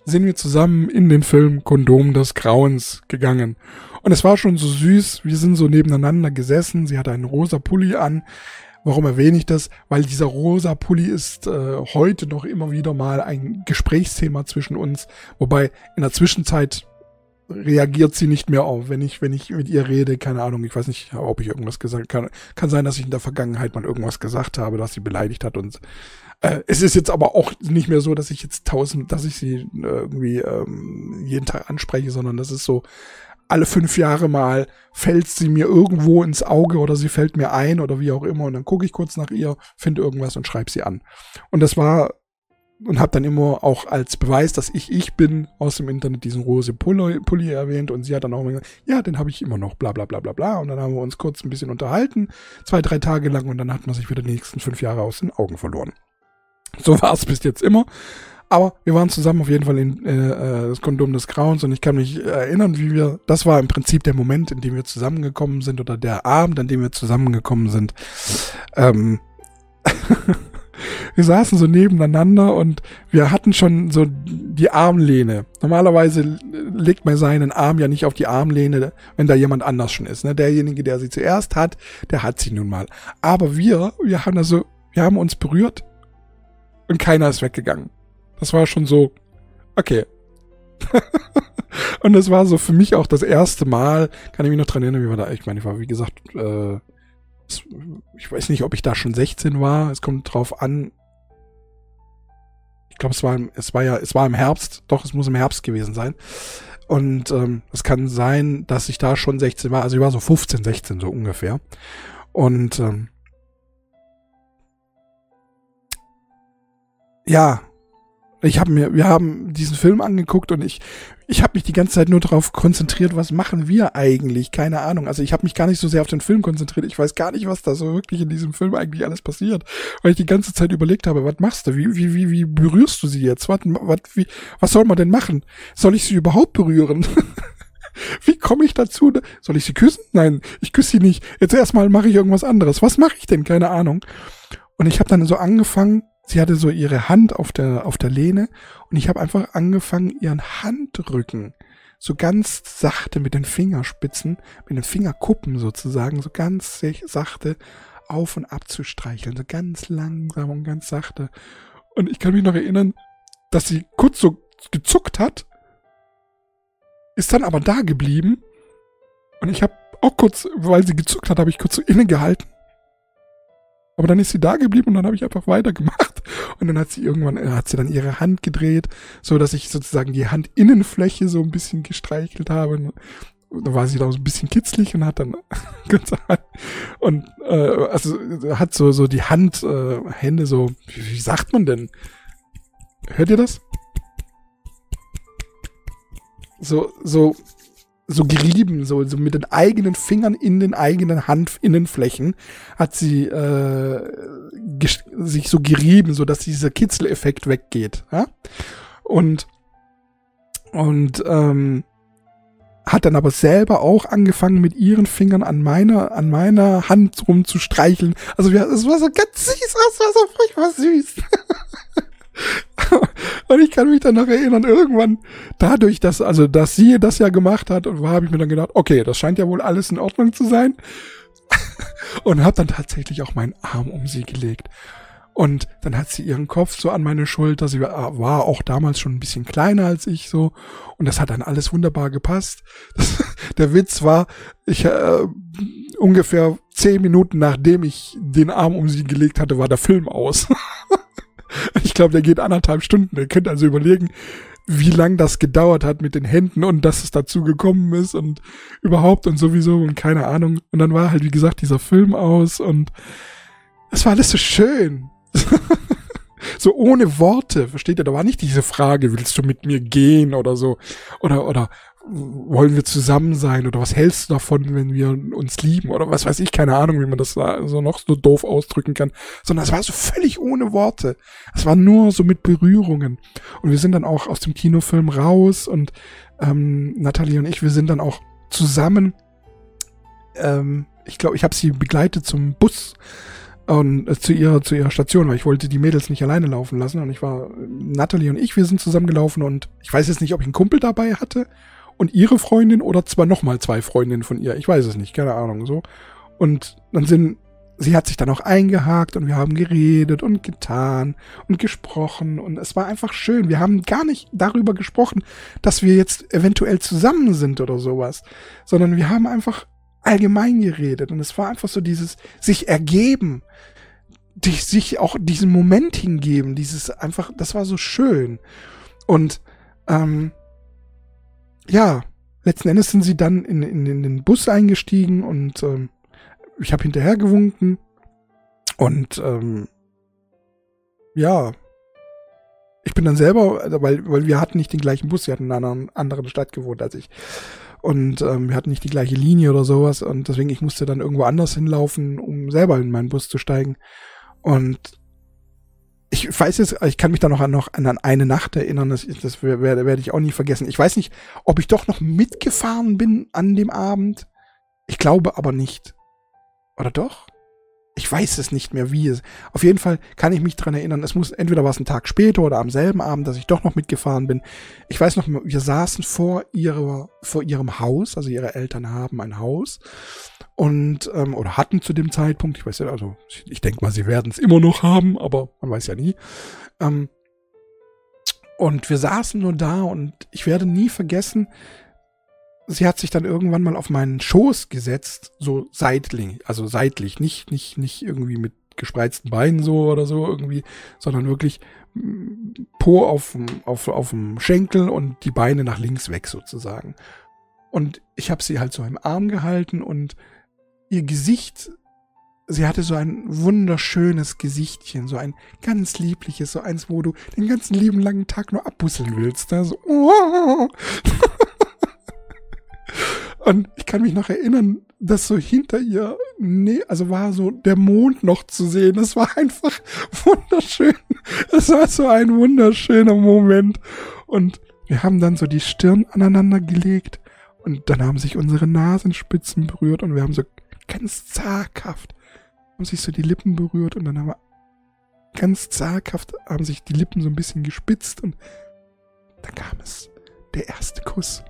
sind wir zusammen in den Film Kondom des Grauens gegangen. Und es war schon so süß, wir sind so nebeneinander gesessen, sie hatte einen rosa Pulli an. Warum erwähne ich das? Weil dieser rosa Pulli ist äh, heute noch immer wieder mal ein Gesprächsthema zwischen uns. Wobei in der Zwischenzeit reagiert sie nicht mehr auf, wenn ich, wenn ich mit ihr rede, keine Ahnung, ich weiß nicht, ob ich irgendwas gesagt kann. Kann sein, dass ich in der Vergangenheit mal irgendwas gesagt habe, dass sie beleidigt hat und es ist jetzt aber auch nicht mehr so, dass ich jetzt tausend, dass ich sie äh, irgendwie ähm, jeden Tag anspreche, sondern das ist so, alle fünf Jahre mal fällt sie mir irgendwo ins Auge oder sie fällt mir ein oder wie auch immer und dann gucke ich kurz nach ihr, finde irgendwas und schreibe sie an. Und das war und habe dann immer auch als Beweis, dass ich ich bin, aus dem Internet diesen rose Pulli erwähnt und sie hat dann auch immer gesagt, ja, den habe ich immer noch, bla bla bla bla bla. Und dann haben wir uns kurz ein bisschen unterhalten, zwei, drei Tage lang und dann hat man sich wieder die nächsten fünf Jahre aus den Augen verloren. So war es bis jetzt immer. Aber wir waren zusammen auf jeden Fall in äh, äh, das Kondom des Grauens und ich kann mich erinnern, wie wir, das war im Prinzip der Moment, in dem wir zusammengekommen sind oder der Abend, an dem wir zusammengekommen sind. Ähm, wir saßen so nebeneinander und wir hatten schon so die Armlehne. Normalerweise legt man seinen Arm ja nicht auf die Armlehne, wenn da jemand anders schon ist. Ne? Derjenige, der sie zuerst hat, der hat sie nun mal. Aber wir, wir haben also, wir haben uns berührt und keiner ist weggegangen. Das war schon so, okay. und das war so für mich auch das erste Mal, kann ich mich noch dran erinnern, wie war da, ich meine, ich war wie gesagt, äh, ich weiß nicht, ob ich da schon 16 war. Es kommt drauf an. Ich glaube, es war, es war ja, es war im Herbst. Doch, es muss im Herbst gewesen sein. Und ähm, es kann sein, dass ich da schon 16 war. Also ich war so 15, 16 so ungefähr. Und ähm, ja, ich habe mir, wir haben diesen Film angeguckt und ich, ich habe mich die ganze Zeit nur darauf konzentriert, was machen wir eigentlich? Keine Ahnung. Also ich habe mich gar nicht so sehr auf den Film konzentriert. Ich weiß gar nicht, was da so wirklich in diesem Film eigentlich alles passiert, weil ich die ganze Zeit überlegt habe, was machst du? Wie wie wie wie berührst du sie jetzt? Was was wie was soll man denn machen? Soll ich sie überhaupt berühren? Wie komme ich dazu? Soll ich sie küssen? Nein, ich küsse sie nicht. Jetzt erstmal mache ich irgendwas anderes. Was mache ich denn? Keine Ahnung. Und ich habe dann so angefangen, sie hatte so ihre Hand auf der, auf der Lehne und ich habe einfach angefangen, ihren Handrücken so ganz sachte mit den Fingerspitzen, mit den Fingerkuppen sozusagen, so ganz sachte auf und ab zu streicheln, so ganz langsam und ganz sachte. Und ich kann mich noch erinnern, dass sie kurz so gezuckt hat, ist dann aber da geblieben und ich habe auch kurz, weil sie gezuckt hat, habe ich kurz so innegehalten aber dann ist sie da geblieben und dann habe ich einfach weitergemacht. Und dann hat sie irgendwann, äh, hat sie dann ihre Hand gedreht, so dass ich sozusagen die Handinnenfläche so ein bisschen gestreichelt habe. Und da war sie da so ein bisschen kitzlig und hat dann und äh, also hat so so die Hand äh, Hände so wie, wie sagt man denn hört ihr das so so so gerieben, so, so mit den eigenen Fingern in den eigenen Handinnenflächen hat sie äh, sich so gerieben, so dass dieser Kitzeleffekt weggeht. Ja? Und und ähm, hat dann aber selber auch angefangen mit ihren Fingern an meiner an meiner Hand rumzustreicheln. Also es war so ganz süß, es war so furchtbar süß. und ich kann mich dann noch erinnern, irgendwann dadurch, dass, also, dass sie das ja gemacht hat, habe ich mir dann gedacht, okay, das scheint ja wohl alles in Ordnung zu sein. und habe dann tatsächlich auch meinen Arm um sie gelegt. Und dann hat sie ihren Kopf so an meine Schulter. Sie war, war auch damals schon ein bisschen kleiner als ich so. Und das hat dann alles wunderbar gepasst. Das, der Witz war, ich äh, ungefähr zehn Minuten nachdem ich den Arm um sie gelegt hatte, war der Film aus. Ich glaube, der geht anderthalb Stunden. Ihr könnt also überlegen, wie lang das gedauert hat mit den Händen und dass es dazu gekommen ist und überhaupt und sowieso und keine Ahnung. Und dann war halt, wie gesagt, dieser Film aus und es war alles so schön. so ohne Worte, versteht ihr? Da war nicht diese Frage, willst du mit mir gehen oder so? Oder, oder wollen wir zusammen sein oder was hältst du davon, wenn wir uns lieben oder was weiß ich, keine Ahnung, wie man das so noch so doof ausdrücken kann, sondern es war so völlig ohne Worte. Es war nur so mit Berührungen. Und wir sind dann auch aus dem Kinofilm raus und ähm, Nathalie und ich, wir sind dann auch zusammen, ähm, ich glaube, ich habe sie begleitet zum Bus und äh, zu ihrer zu ihrer Station, weil ich wollte die Mädels nicht alleine laufen lassen und ich war Natalie und ich, wir sind zusammengelaufen und ich weiß jetzt nicht, ob ich einen Kumpel dabei hatte und ihre Freundin oder zwar nochmal zwei Freundinnen von ihr. Ich weiß es nicht, keine Ahnung, so. Und dann sind, sie hat sich dann auch eingehakt und wir haben geredet und getan und gesprochen und es war einfach schön. Wir haben gar nicht darüber gesprochen, dass wir jetzt eventuell zusammen sind oder sowas, sondern wir haben einfach allgemein geredet und es war einfach so dieses sich ergeben, sich auch diesen Moment hingeben, dieses einfach, das war so schön. Und ähm, ja, letzten Endes sind sie dann in, in, in den Bus eingestiegen und ähm, ich habe hinterher gewunken. Und ähm, ja, ich bin dann selber, also weil, weil wir hatten nicht den gleichen Bus, wir hatten in einer anderen Stadt gewohnt als ich. Und ähm, wir hatten nicht die gleiche Linie oder sowas. Und deswegen, ich musste dann irgendwo anders hinlaufen, um selber in meinen Bus zu steigen. Und ich weiß jetzt, ich kann mich da noch an, noch an eine Nacht erinnern, das, das werde, werde ich auch nie vergessen. Ich weiß nicht, ob ich doch noch mitgefahren bin an dem Abend. Ich glaube aber nicht. Oder doch? ich weiß es nicht mehr, wie es. Auf jeden Fall kann ich mich dran erinnern, es muss, entweder war es ein Tag später oder am selben Abend, dass ich doch noch mitgefahren bin. Ich weiß noch, wir saßen vor ihrer, vor ihrem Haus, also ihre Eltern haben ein Haus und, ähm, oder hatten zu dem Zeitpunkt, ich weiß ja, also ich, ich denke mal, sie werden es immer noch haben, aber man weiß ja nie. Ähm, und wir saßen nur da und ich werde nie vergessen, sie hat sich dann irgendwann mal auf meinen Schoß gesetzt, so seitlich, also seitlich, nicht, nicht, nicht irgendwie mit gespreizten Beinen so oder so irgendwie, sondern wirklich mm, Po auf, auf, auf dem Schenkel und die Beine nach links weg sozusagen. Und ich habe sie halt so im Arm gehalten und ihr Gesicht, sie hatte so ein wunderschönes Gesichtchen, so ein ganz liebliches, so eins, wo du den ganzen lieben langen Tag nur abbusseln willst. Ne? So, oh. Und ich kann mich noch erinnern, dass so hinter ihr, nee, also war so der Mond noch zu sehen. Das war einfach wunderschön. Das war so ein wunderschöner Moment. Und wir haben dann so die Stirn aneinander gelegt und dann haben sich unsere Nasenspitzen berührt und wir haben so ganz zaghaft, haben sich so die Lippen berührt und dann haben wir ganz zaghaft, haben sich die Lippen so ein bisschen gespitzt und dann kam es, der erste Kuss.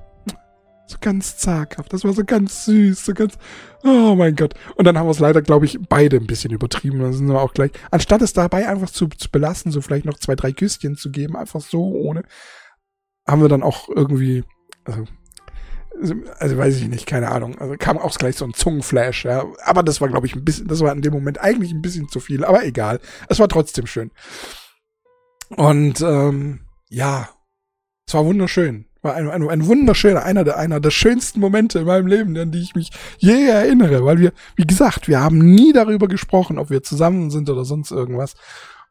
So ganz zaghaft. Das war so ganz süß, so ganz, oh mein Gott. Und dann haben wir es leider, glaube ich, beide ein bisschen übertrieben. Dann sind wir auch gleich, anstatt es dabei einfach zu, zu belassen, so vielleicht noch zwei, drei Küsschen zu geben, einfach so ohne, haben wir dann auch irgendwie, also, also weiß ich nicht, keine Ahnung. Also kam auch gleich so ein Zungenflash, ja. Aber das war, glaube ich, ein bisschen, das war in dem Moment eigentlich ein bisschen zu viel, aber egal. Es war trotzdem schön. Und ähm, ja, es war wunderschön. War ein, ein, ein wunderschöner, einer der, einer der schönsten Momente in meinem Leben, an die ich mich je erinnere, weil wir, wie gesagt, wir haben nie darüber gesprochen, ob wir zusammen sind oder sonst irgendwas.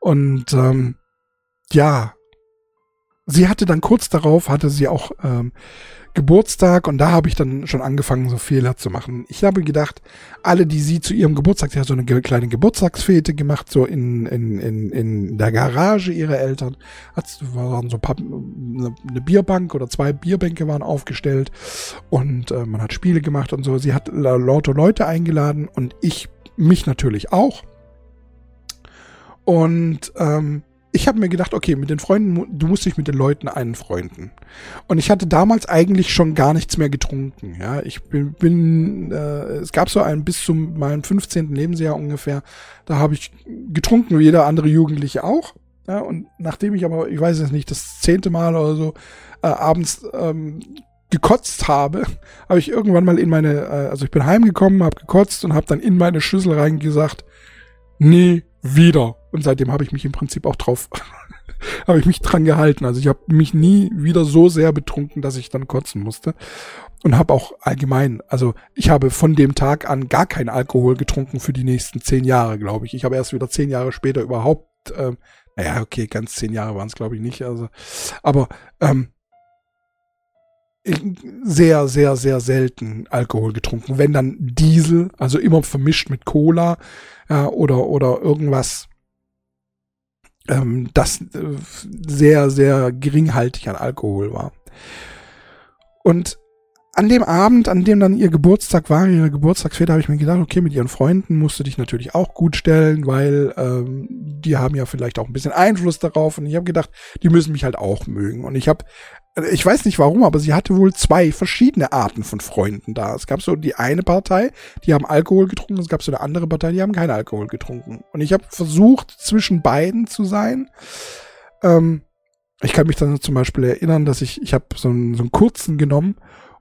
Und ähm, ja, sie hatte dann kurz darauf, hatte sie auch ähm, Geburtstag und da habe ich dann schon angefangen, so Fehler zu machen. Ich habe gedacht, alle, die sie zu ihrem Geburtstag, sie hat so eine kleine Geburtstagsfete gemacht, so in, in, in, in der Garage ihrer Eltern, hat, waren so eine Bierbank oder zwei Bierbänke waren aufgestellt und äh, man hat Spiele gemacht und so. Sie hat lauter Leute eingeladen und ich mich natürlich auch. Und ähm, ich habe mir gedacht, okay, mit den Freunden, du musst dich mit den Leuten einfreunden. Und ich hatte damals eigentlich schon gar nichts mehr getrunken. Ja, ich bin, bin äh, es gab so einen bis zu meinem 15. Lebensjahr ungefähr, da habe ich getrunken, wie jeder andere Jugendliche auch. Ja, und nachdem ich aber, ich weiß es nicht, das zehnte Mal oder so äh, abends ähm, gekotzt habe, habe ich irgendwann mal in meine, äh, also ich bin heimgekommen, habe gekotzt und habe dann in meine Schüssel reingesagt, nie wieder. Und seitdem habe ich mich im Prinzip auch drauf, habe ich mich dran gehalten. Also ich habe mich nie wieder so sehr betrunken, dass ich dann kotzen musste. Und habe auch allgemein, also ich habe von dem Tag an gar keinen Alkohol getrunken für die nächsten zehn Jahre, glaube ich. Ich habe erst wieder zehn Jahre später überhaupt, äh, naja, okay, ganz zehn Jahre waren es, glaube ich, nicht. Also, aber ähm, sehr, sehr, sehr selten Alkohol getrunken. Wenn dann Diesel, also immer vermischt mit Cola ja, oder, oder irgendwas, ähm, das äh, sehr, sehr geringhaltig an Alkohol war. Und an dem Abend, an dem dann ihr Geburtstag war, ihre Geburtstagsfete, habe ich mir gedacht, okay, mit ihren Freunden musst du dich natürlich auch gut stellen, weil ähm, die haben ja vielleicht auch ein bisschen Einfluss darauf. Und ich habe gedacht, die müssen mich halt auch mögen. Und ich habe ich weiß nicht warum, aber sie hatte wohl zwei verschiedene Arten von Freunden da. Es gab so die eine Partei, die haben Alkohol getrunken, es gab so eine andere Partei, die haben keinen Alkohol getrunken. Und ich habe versucht, zwischen beiden zu sein. Ähm, ich kann mich dann zum Beispiel erinnern, dass ich, ich habe so einen, so einen kurzen genommen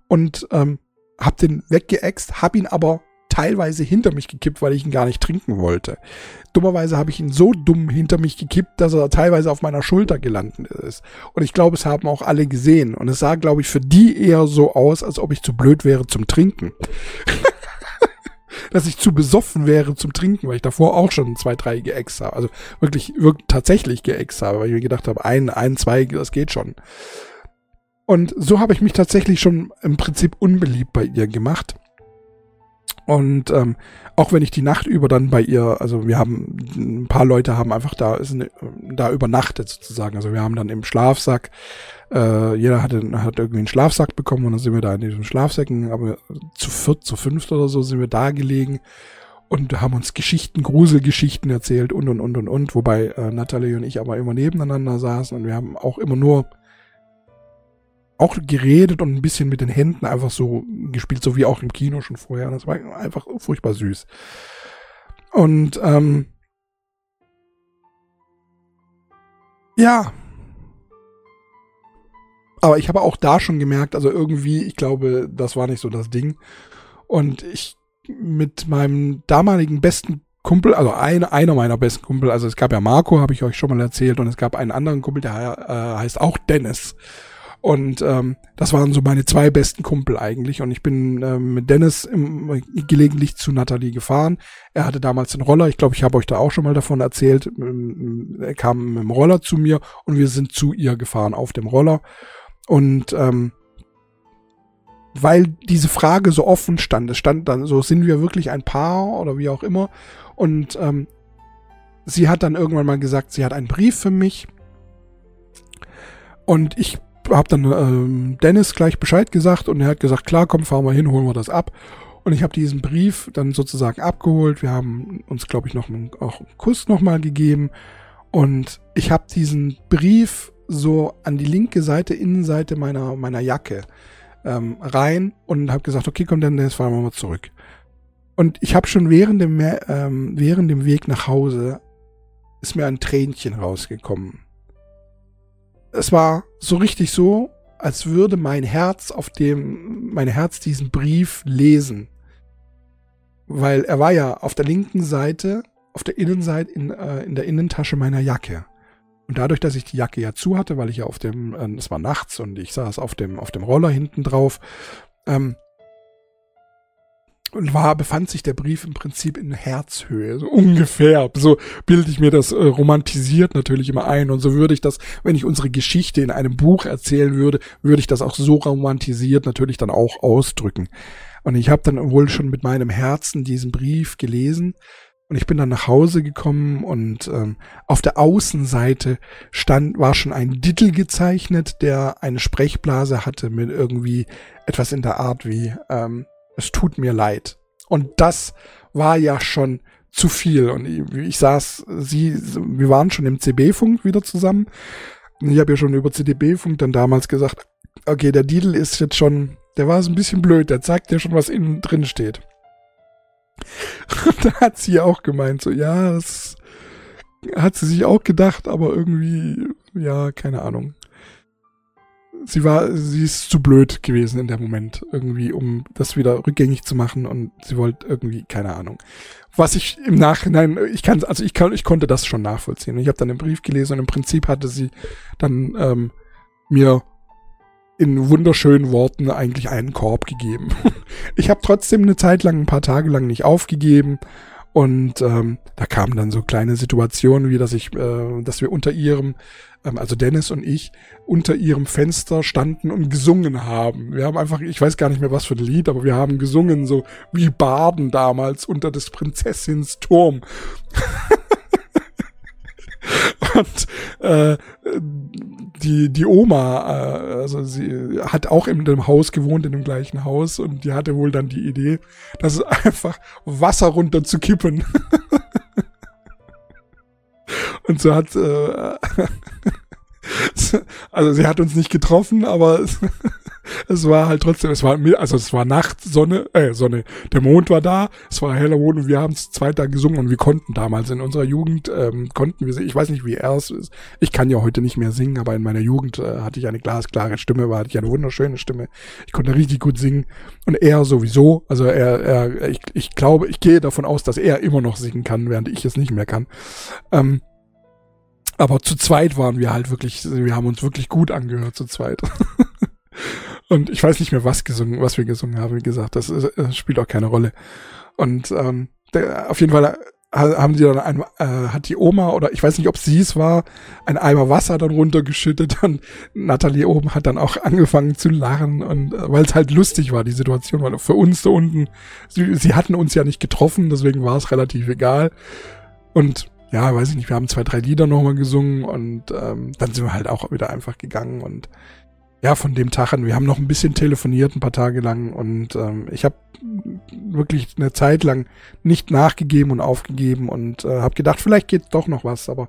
und ähm, habe den weggeext, habe ihn aber teilweise hinter mich gekippt, weil ich ihn gar nicht trinken wollte. Dummerweise habe ich ihn so dumm hinter mich gekippt, dass er teilweise auf meiner Schulter gelandet ist. Und ich glaube, es haben auch alle gesehen. Und es sah, glaube ich, für die eher so aus, als ob ich zu blöd wäre zum Trinken. dass ich zu besoffen wäre zum Trinken, weil ich davor auch schon zwei, drei geext habe. Also wirklich, wirklich tatsächlich geext habe, weil ich mir gedacht habe, ein, ein, zwei, das geht schon. Und so habe ich mich tatsächlich schon im Prinzip unbeliebt bei ihr gemacht. Und ähm, auch wenn ich die Nacht über dann bei ihr, also wir haben, ein paar Leute haben einfach da, ist da übernachtet sozusagen. Also wir haben dann im Schlafsack, äh, jeder hatte, hat irgendwie einen Schlafsack bekommen und dann sind wir da in diesem Schlafsäcken, aber zu viert, zu fünft oder so sind wir da gelegen. und haben uns Geschichten, Gruselgeschichten erzählt und und und und und, wobei äh, Natalie und ich aber immer nebeneinander saßen und wir haben auch immer nur auch geredet und ein bisschen mit den Händen einfach so gespielt, so wie auch im Kino schon vorher. Das war einfach furchtbar süß. Und ähm, ja. Aber ich habe auch da schon gemerkt, also irgendwie, ich glaube, das war nicht so das Ding. Und ich mit meinem damaligen besten Kumpel, also ein, einer meiner besten Kumpel, also es gab ja Marco, habe ich euch schon mal erzählt, und es gab einen anderen Kumpel, der äh, heißt auch Dennis. Und ähm, das waren so meine zwei besten Kumpel eigentlich. Und ich bin ähm, mit Dennis im, gelegentlich zu Natalie gefahren. Er hatte damals den Roller. Ich glaube, ich habe euch da auch schon mal davon erzählt. Ähm, er kam mit dem Roller zu mir und wir sind zu ihr gefahren auf dem Roller. Und ähm, weil diese Frage so offen stand. Es stand dann so, sind wir wirklich ein Paar oder wie auch immer. Und ähm, sie hat dann irgendwann mal gesagt, sie hat einen Brief für mich. Und ich habe dann ähm, Dennis gleich Bescheid gesagt und er hat gesagt, klar, komm, fahren wir hin, holen wir das ab. Und ich habe diesen Brief dann sozusagen abgeholt. Wir haben uns, glaube ich, noch einen, auch einen Kuss nochmal gegeben. Und ich habe diesen Brief so an die linke Seite, Innenseite meiner, meiner Jacke ähm, rein und habe gesagt, okay, komm, dann fahren wir mal zurück. Und ich habe schon während dem, ähm, während dem Weg nach Hause ist mir ein Tränchen rausgekommen. Es war so richtig so, als würde mein Herz auf dem, mein Herz diesen Brief lesen. Weil er war ja auf der linken Seite, auf der Innenseite, in, äh, in der Innentasche meiner Jacke. Und dadurch, dass ich die Jacke ja zu hatte, weil ich ja auf dem, äh, es war nachts und ich saß auf dem, auf dem Roller hinten drauf, ähm, und war, befand sich der Brief im Prinzip in Herzhöhe, so ungefähr. So bilde ich mir das äh, romantisiert natürlich immer ein. Und so würde ich das, wenn ich unsere Geschichte in einem Buch erzählen würde, würde ich das auch so romantisiert natürlich dann auch ausdrücken. Und ich habe dann wohl schon mit meinem Herzen diesen Brief gelesen und ich bin dann nach Hause gekommen und ähm, auf der Außenseite stand, war schon ein Dittel gezeichnet, der eine Sprechblase hatte mit irgendwie etwas in der Art wie, ähm, es tut mir leid. Und das war ja schon zu viel. Und ich, ich saß, sie, wir waren schon im CB-Funk wieder zusammen. Ich habe ja schon über CDB-Funk dann damals gesagt, okay, der Dittel ist jetzt schon, der war so ein bisschen blöd, der zeigt ja schon, was innen drin steht. Und da hat sie auch gemeint, so, ja, das hat sie sich auch gedacht, aber irgendwie, ja, keine Ahnung. Sie war, sie ist zu blöd gewesen in dem Moment, irgendwie, um das wieder rückgängig zu machen und sie wollte irgendwie, keine Ahnung. Was ich im Nachhinein, ich kann, also ich kann, ich konnte das schon nachvollziehen. Ich habe dann den Brief gelesen und im Prinzip hatte sie dann ähm, mir in wunderschönen Worten eigentlich einen Korb gegeben. ich habe trotzdem eine Zeit lang, ein paar Tage lang nicht aufgegeben. Und ähm, da kamen dann so kleine Situationen, wie dass ich, äh, dass wir unter ihrem, ähm, also Dennis und ich, unter ihrem Fenster standen und gesungen haben. Wir haben einfach, ich weiß gar nicht mehr was für ein Lied, aber wir haben gesungen, so wie Baden damals unter des Prinzessins Turm. Und äh, die, die Oma, äh, also sie hat auch in dem Haus gewohnt, in dem gleichen Haus, und die hatte wohl dann die Idee, das ist einfach Wasser runter zu kippen. und so hat, äh, also sie hat uns nicht getroffen, aber es war halt trotzdem, es war, also es war Nacht, Sonne, äh, Sonne, der Mond war da, es war heller Mond und wir haben es zwei Tage gesungen und wir konnten damals in unserer Jugend, ähm, konnten wir, ich weiß nicht, wie er es ist, ich kann ja heute nicht mehr singen, aber in meiner Jugend äh, hatte ich eine glasklare Stimme, war, hatte ich eine wunderschöne Stimme, ich konnte richtig gut singen und er sowieso, also er, er, ich, ich glaube, ich gehe davon aus, dass er immer noch singen kann, während ich es nicht mehr kann. Ähm, aber zu zweit waren wir halt wirklich, wir haben uns wirklich gut angehört zu zweit. Und ich weiß nicht mehr, was gesungen, was wir gesungen haben, wie gesagt, das, das spielt auch keine Rolle. Und ähm, der, auf jeden Fall äh, haben die dann ein, äh, hat die Oma oder ich weiß nicht, ob sie es war, ein Eimer Wasser dann runtergeschüttet. Und Nathalie oben hat dann auch angefangen zu lachen. Und äh, weil es halt lustig war, die Situation, weil für uns da unten, sie, sie hatten uns ja nicht getroffen, deswegen war es relativ egal. Und ja, weiß ich nicht, wir haben zwei, drei Lieder nochmal gesungen. Und ähm, dann sind wir halt auch wieder einfach gegangen. Und ja, von dem Tag an, wir haben noch ein bisschen telefoniert, ein paar Tage lang. Und ähm, ich habe wirklich eine Zeit lang nicht nachgegeben und aufgegeben und äh, habe gedacht, vielleicht geht doch noch was, aber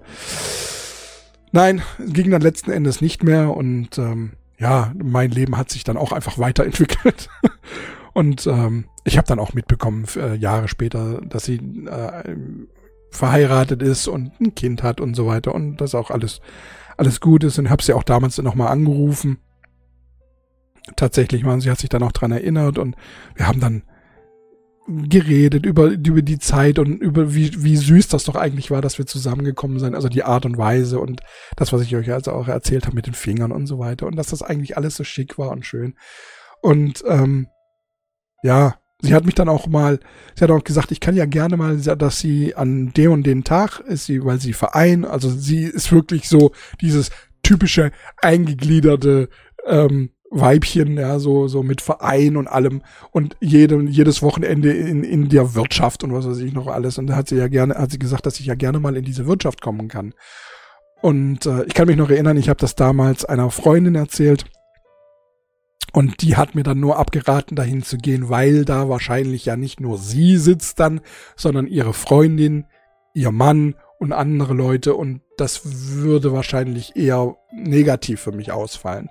nein, ging dann letzten Endes nicht mehr. Und ähm, ja, mein Leben hat sich dann auch einfach weiterentwickelt. Und ähm, ich habe dann auch mitbekommen, äh, Jahre später, dass sie äh, verheiratet ist und ein Kind hat und so weiter. Und das auch alles alles gut ist. Und habe sie auch damals nochmal angerufen tatsächlich mal. Sie hat sich dann auch dran erinnert und wir haben dann geredet über, über die Zeit und über wie, wie süß das doch eigentlich war, dass wir zusammengekommen sind. Also die Art und Weise und das, was ich euch also auch erzählt habe mit den Fingern und so weiter. Und dass das eigentlich alles so schick war und schön. Und ähm, ja, sie hat mich dann auch mal, sie hat auch gesagt, ich kann ja gerne mal, dass sie an dem und den Tag ist sie, weil sie Verein, also sie ist wirklich so dieses typische eingegliederte ähm, Weibchen, ja, so, so mit Verein und allem und jedem, jedes Wochenende in, in der Wirtschaft und was weiß ich noch alles. Und da hat sie ja gerne, hat sie gesagt, dass ich ja gerne mal in diese Wirtschaft kommen kann. Und äh, ich kann mich noch erinnern, ich habe das damals einer Freundin erzählt. Und die hat mir dann nur abgeraten, dahin zu gehen, weil da wahrscheinlich ja nicht nur sie sitzt dann, sondern ihre Freundin, ihr Mann und andere Leute. Und das würde wahrscheinlich eher negativ für mich ausfallen.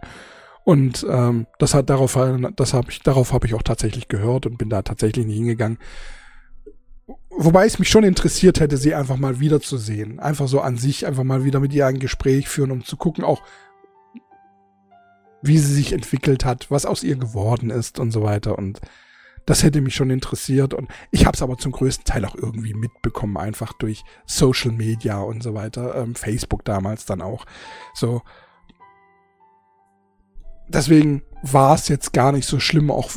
Und ähm, das hat darauf, das habe ich, darauf habe ich auch tatsächlich gehört und bin da tatsächlich nicht hingegangen. Wobei es mich schon interessiert hätte, sie einfach mal wiederzusehen. Einfach so an sich, einfach mal wieder mit ihr ein Gespräch führen, um zu gucken, auch wie sie sich entwickelt hat, was aus ihr geworden ist und so weiter. Und das hätte mich schon interessiert. Und ich habe es aber zum größten Teil auch irgendwie mitbekommen, einfach durch Social Media und so weiter. Ähm, Facebook damals dann auch. So, deswegen war es jetzt gar nicht so schlimm, auch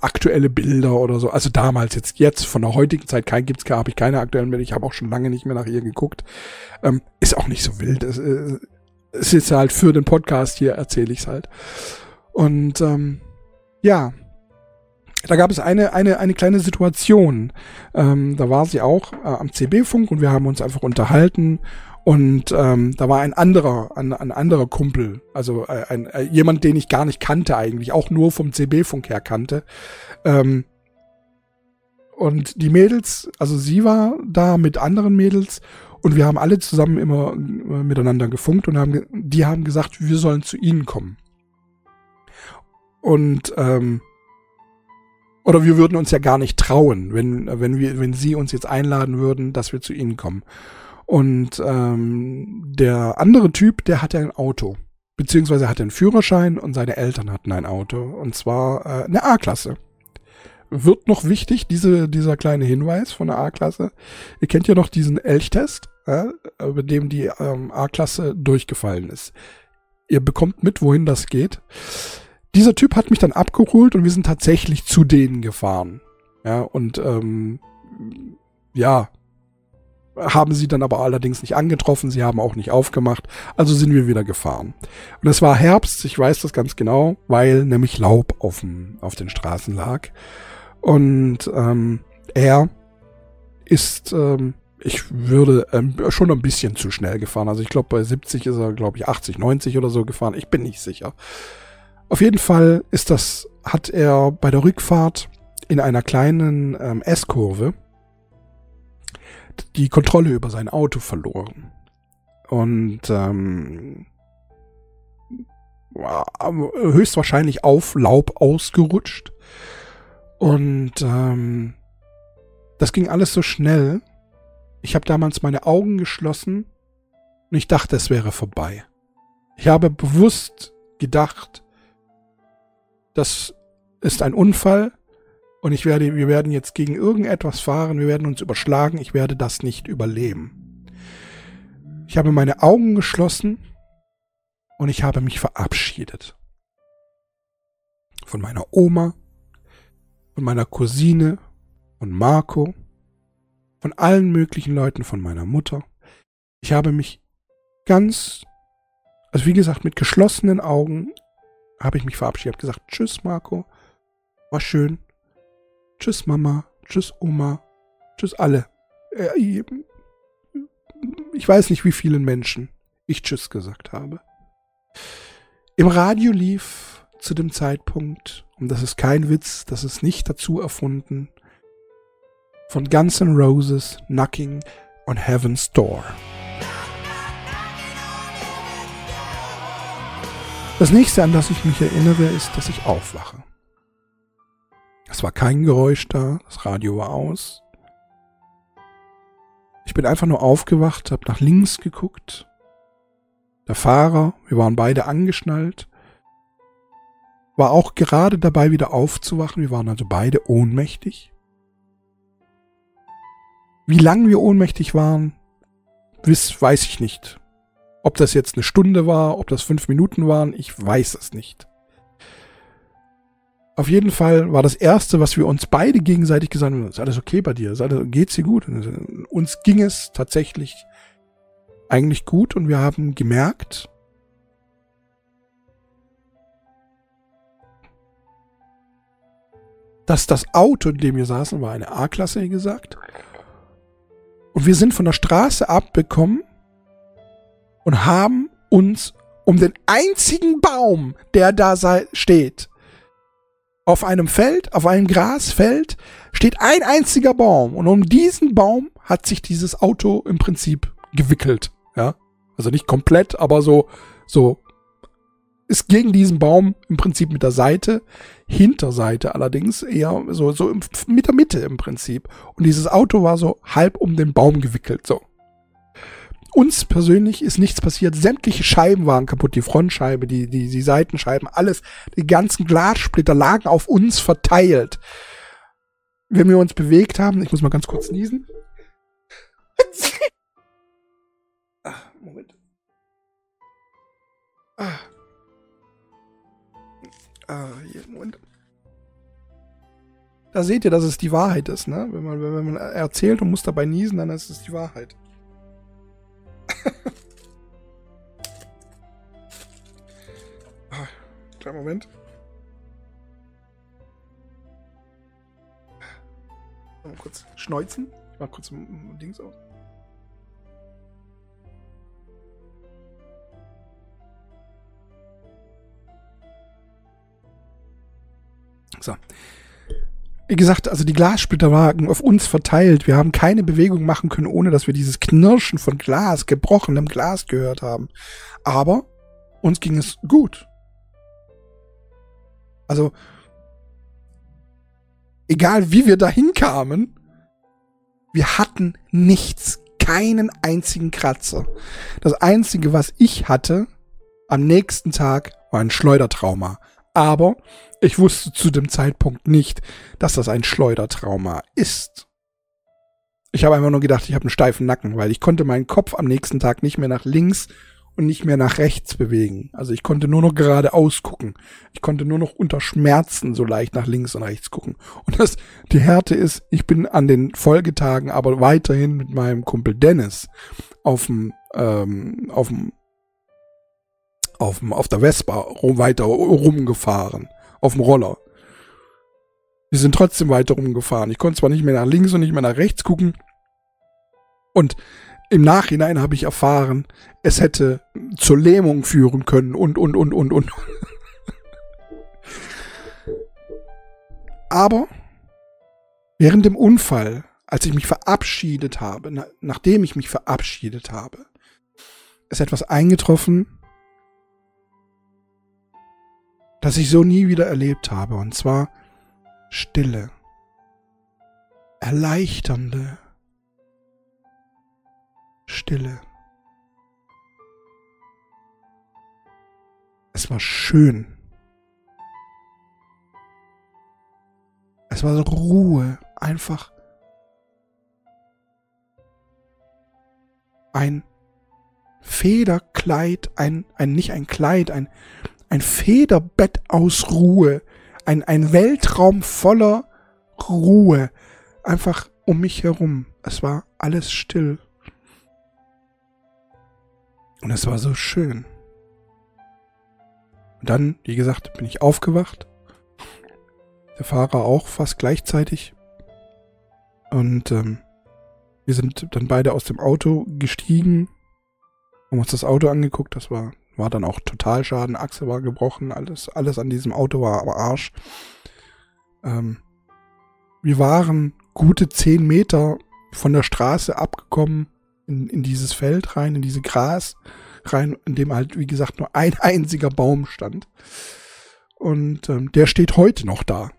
aktuelle Bilder oder so. Also damals, jetzt, jetzt, von der heutigen Zeit kein, gibt's habe ich keine aktuellen Bilder. Ich habe auch schon lange nicht mehr nach ihr geguckt. Ähm, ist auch nicht so wild. Es, äh, ist halt für den Podcast hier, erzähle ich's halt. Und ähm, ja, da gab es eine, eine, eine kleine Situation. Ähm, da war sie auch äh, am CB-Funk und wir haben uns einfach unterhalten und ähm, da war ein anderer, ein, ein anderer Kumpel, also äh, ein, äh, jemand, den ich gar nicht kannte eigentlich, auch nur vom CB-Funk her kannte. Ähm, und die Mädels, also sie war da mit anderen Mädels und wir haben alle zusammen immer äh, miteinander gefunkt und haben, die haben gesagt, wir sollen zu ihnen kommen. Und ähm, oder wir würden uns ja gar nicht trauen, wenn wenn wir wenn sie uns jetzt einladen würden, dass wir zu ihnen kommen. Und ähm, der andere Typ, der hatte ein Auto. Beziehungsweise hatte einen Führerschein und seine Eltern hatten ein Auto. Und zwar äh, eine A-Klasse. Wird noch wichtig, diese, dieser kleine Hinweis von der A-Klasse. Ihr kennt ja noch diesen Elchtest, äh, über dem die ähm, A-Klasse durchgefallen ist. Ihr bekommt mit, wohin das geht. Dieser Typ hat mich dann abgeholt und wir sind tatsächlich zu denen gefahren. Ja, und ähm, ja, haben sie dann aber allerdings nicht angetroffen, sie haben auch nicht aufgemacht, also sind wir wieder gefahren. Und es war Herbst, ich weiß das ganz genau, weil nämlich Laub auf, dem, auf den Straßen lag. Und ähm, er ist, ähm, ich würde ähm, schon ein bisschen zu schnell gefahren. Also ich glaube, bei 70 ist er, glaube ich, 80, 90 oder so gefahren. Ich bin nicht sicher. Auf jeden Fall ist das, hat er bei der Rückfahrt in einer kleinen ähm, S-Kurve die Kontrolle über sein Auto verloren. Und ähm, höchstwahrscheinlich auf Laub ausgerutscht. Und ähm, das ging alles so schnell. Ich habe damals meine Augen geschlossen und ich dachte, es wäre vorbei. Ich habe bewusst gedacht, das ist ein Unfall und ich werde, wir werden jetzt gegen irgendetwas fahren, wir werden uns überschlagen, ich werde das nicht überleben. Ich habe meine Augen geschlossen und ich habe mich verabschiedet. Von meiner Oma, von meiner Cousine, von Marco, von allen möglichen Leuten, von meiner Mutter. Ich habe mich ganz, also wie gesagt, mit geschlossenen Augen habe ich mich verabschiedet. Habe gesagt, tschüss Marco, war schön, Tschüss Mama, tschüss Oma, tschüss alle. Äh, ich weiß nicht, wie vielen Menschen ich Tschüss gesagt habe. Im Radio lief zu dem Zeitpunkt, und das ist kein Witz, das ist nicht dazu erfunden, von Guns N' Roses Knocking on Heaven's Door. Das nächste, an das ich mich erinnere, ist, dass ich aufwache. Es war kein Geräusch da, das Radio war aus. Ich bin einfach nur aufgewacht, habe nach links geguckt. Der Fahrer, wir waren beide angeschnallt, war auch gerade dabei, wieder aufzuwachen. Wir waren also beide ohnmächtig. Wie lange wir ohnmächtig waren, weiß ich nicht. Ob das jetzt eine Stunde war, ob das fünf Minuten waren, ich weiß es nicht. Auf jeden Fall war das erste, was wir uns beide gegenseitig gesagt haben, ist alles okay bei dir? Ist alles, geht's dir gut? Und uns ging es tatsächlich eigentlich gut und wir haben gemerkt, dass das Auto, in dem wir saßen, war eine A-Klasse, wie gesagt. Und wir sind von der Straße abbekommen und haben uns um den einzigen Baum, der da steht, auf einem Feld, auf einem Grasfeld, steht ein einziger Baum. Und um diesen Baum hat sich dieses Auto im Prinzip gewickelt. Ja. Also nicht komplett, aber so, so, ist gegen diesen Baum im Prinzip mit der Seite, Hinterseite allerdings eher so, so mit der Mitte im Prinzip. Und dieses Auto war so halb um den Baum gewickelt, so. Uns persönlich ist nichts passiert. Sämtliche Scheiben waren kaputt. Die Frontscheibe, die, die, die Seitenscheiben, alles. Die ganzen Glassplitter lagen auf uns verteilt. Wenn wir uns bewegt haben, ich muss mal ganz kurz niesen. ah, Moment. Ah. Ah, hier, Moment. Da seht ihr, dass es die Wahrheit ist, ne? Wenn man, wenn man erzählt und muss dabei niesen, dann ist es die Wahrheit. Ah, kleinen Moment. Mal kurz schneuzen. Ich mach kurz Dings aus. So. Wie gesagt, also die Glassplitter waren auf uns verteilt. Wir haben keine Bewegung machen können, ohne dass wir dieses Knirschen von Glas, gebrochenem Glas gehört haben. Aber uns ging es gut. Also, egal wie wir dahin kamen, wir hatten nichts, keinen einzigen Kratzer. Das einzige, was ich hatte am nächsten Tag, war ein Schleudertrauma. Aber ich wusste zu dem Zeitpunkt nicht, dass das ein Schleudertrauma ist. Ich habe einfach nur gedacht, ich habe einen steifen Nacken, weil ich konnte meinen Kopf am nächsten Tag nicht mehr nach links und nicht mehr nach rechts bewegen. Also ich konnte nur noch geradeaus gucken. Ich konnte nur noch unter Schmerzen so leicht nach links und rechts gucken. Und das, die Härte ist, ich bin an den Folgetagen aber weiterhin mit meinem Kumpel Dennis auf dem, ähm, auf dem, auf auf der Vespa weiter rumgefahren auf dem Roller. Wir sind trotzdem weiter rumgefahren. Ich konnte zwar nicht mehr nach links und nicht mehr nach rechts gucken. Und im Nachhinein habe ich erfahren, es hätte zur Lähmung führen können und, und, und, und, und. Aber während dem Unfall, als ich mich verabschiedet habe, na, nachdem ich mich verabschiedet habe, ist etwas eingetroffen, das ich so nie wieder erlebt habe, und zwar Stille, erleichternde Stille. Es war schön. Es war so Ruhe, einfach ein Federkleid, ein, ein, nicht ein Kleid, ein, ein Federbett aus Ruhe, ein, ein Weltraum voller Ruhe, einfach um mich herum. Es war alles still. Und es war so schön. Und dann, wie gesagt, bin ich aufgewacht. Der Fahrer auch fast gleichzeitig. Und ähm, wir sind dann beide aus dem Auto gestiegen, haben uns das Auto angeguckt. Das war war dann auch Totalschaden, Achse war gebrochen, alles, alles an diesem Auto war aber Arsch. Ähm, wir waren gute zehn Meter von der Straße abgekommen in, in dieses Feld rein, in diese Gras rein, in dem halt, wie gesagt, nur ein einziger Baum stand. Und ähm, der steht heute noch da.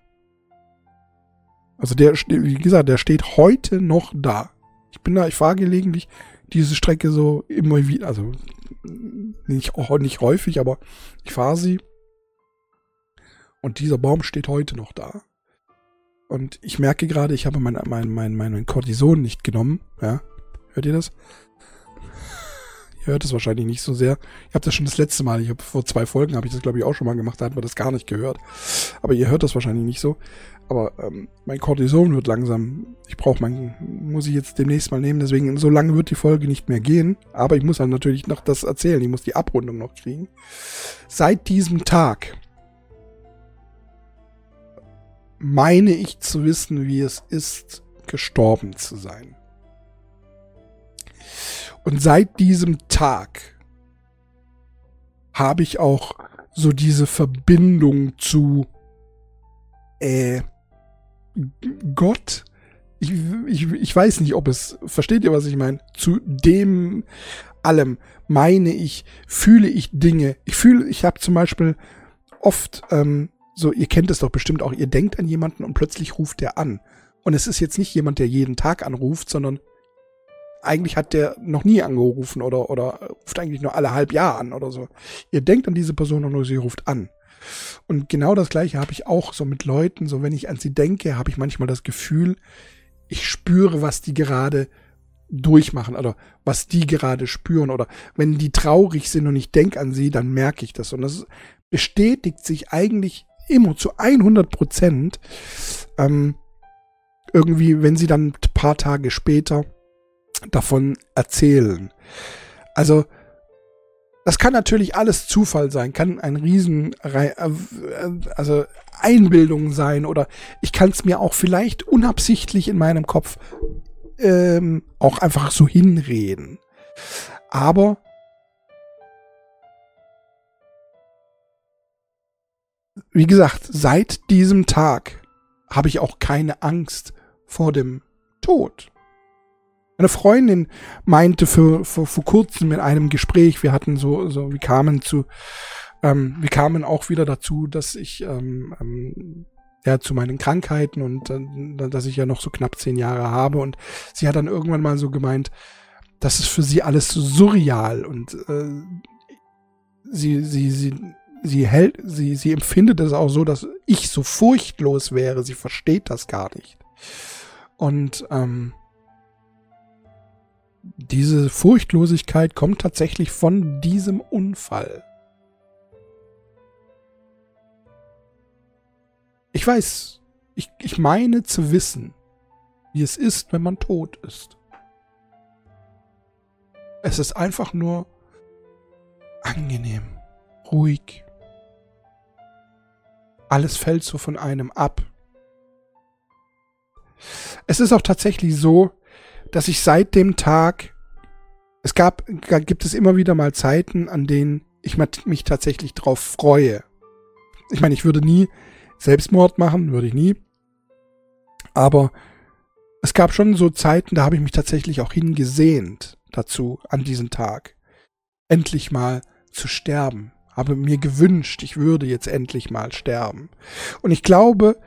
Also der, wie gesagt, der steht heute noch da. Ich bin da, ich fahre gelegentlich diese Strecke so immer wieder, also nicht, nicht häufig, aber ich fahre sie. Und dieser Baum steht heute noch da. Und ich merke gerade, ich habe mein, mein, mein, mein Cortison nicht genommen. Ja, hört ihr das? Ihr hört es wahrscheinlich nicht so sehr. Ich habe das schon das letzte Mal, ich habe vor zwei Folgen habe ich das glaube ich auch schon mal gemacht, da hat man das gar nicht gehört. Aber ihr hört das wahrscheinlich nicht so. Aber ähm, mein Cortison wird langsam. Ich brauche mein, muss ich jetzt demnächst mal nehmen. Deswegen so lange wird die Folge nicht mehr gehen. Aber ich muss dann natürlich noch das erzählen. Ich muss die Abrundung noch kriegen. Seit diesem Tag meine ich zu wissen, wie es ist, gestorben zu sein. Und seit diesem Tag habe ich auch so diese Verbindung zu äh, Gott. Ich, ich, ich weiß nicht, ob es, versteht ihr, was ich meine? Zu dem allem meine ich, fühle ich Dinge. Ich fühle, ich habe zum Beispiel oft, ähm, so, ihr kennt es doch bestimmt auch, ihr denkt an jemanden und plötzlich ruft der an. Und es ist jetzt nicht jemand, der jeden Tag anruft, sondern eigentlich hat der noch nie angerufen oder, oder ruft eigentlich nur alle halb Jahr an oder so. Ihr denkt an diese Person und nur sie ruft an. Und genau das gleiche habe ich auch so mit Leuten, so wenn ich an sie denke, habe ich manchmal das Gefühl, ich spüre, was die gerade durchmachen oder was die gerade spüren oder wenn die traurig sind und ich denke an sie, dann merke ich das. Und das bestätigt sich eigentlich immer zu 100 Prozent ähm, irgendwie, wenn sie dann ein paar Tage später davon erzählen. Also, das kann natürlich alles Zufall sein, kann ein Riesen, äh, also Einbildung sein oder ich kann es mir auch vielleicht unabsichtlich in meinem Kopf ähm, auch einfach so hinreden. Aber wie gesagt, seit diesem Tag habe ich auch keine Angst vor dem Tod. Eine Freundin meinte für, für, vor kurzem in einem Gespräch, wir hatten so, so, wir kamen zu, ähm, wir kamen auch wieder dazu, dass ich ähm, ähm, ja zu meinen Krankheiten und äh, dass ich ja noch so knapp zehn Jahre habe und sie hat dann irgendwann mal so gemeint, das ist für sie alles so surreal und äh, sie, sie, sie, sie hält, sie, sie empfindet es auch so, dass ich so furchtlos wäre. Sie versteht das gar nicht. Und ähm, diese Furchtlosigkeit kommt tatsächlich von diesem Unfall. Ich weiß, ich, ich meine zu wissen, wie es ist, wenn man tot ist. Es ist einfach nur angenehm, ruhig. Alles fällt so von einem ab. Es ist auch tatsächlich so, dass ich seit dem Tag, es gab, gibt es immer wieder mal Zeiten, an denen ich mich tatsächlich drauf freue. Ich meine, ich würde nie Selbstmord machen, würde ich nie. Aber es gab schon so Zeiten, da habe ich mich tatsächlich auch hingesehnt dazu, an diesen Tag. Endlich mal zu sterben. Habe mir gewünscht, ich würde jetzt endlich mal sterben. Und ich glaube,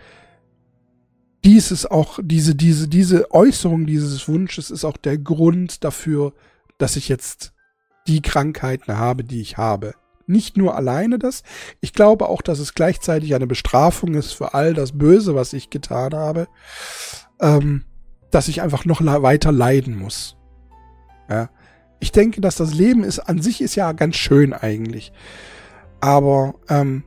dies ist auch, diese, diese, diese Äußerung dieses Wunsches ist auch der Grund dafür, dass ich jetzt die Krankheiten habe, die ich habe. Nicht nur alleine das, ich glaube auch, dass es gleichzeitig eine Bestrafung ist für all das Böse, was ich getan habe, ähm, dass ich einfach noch weiter leiden muss. Ja. Ich denke, dass das Leben ist an sich ist ja ganz schön eigentlich. Aber ähm,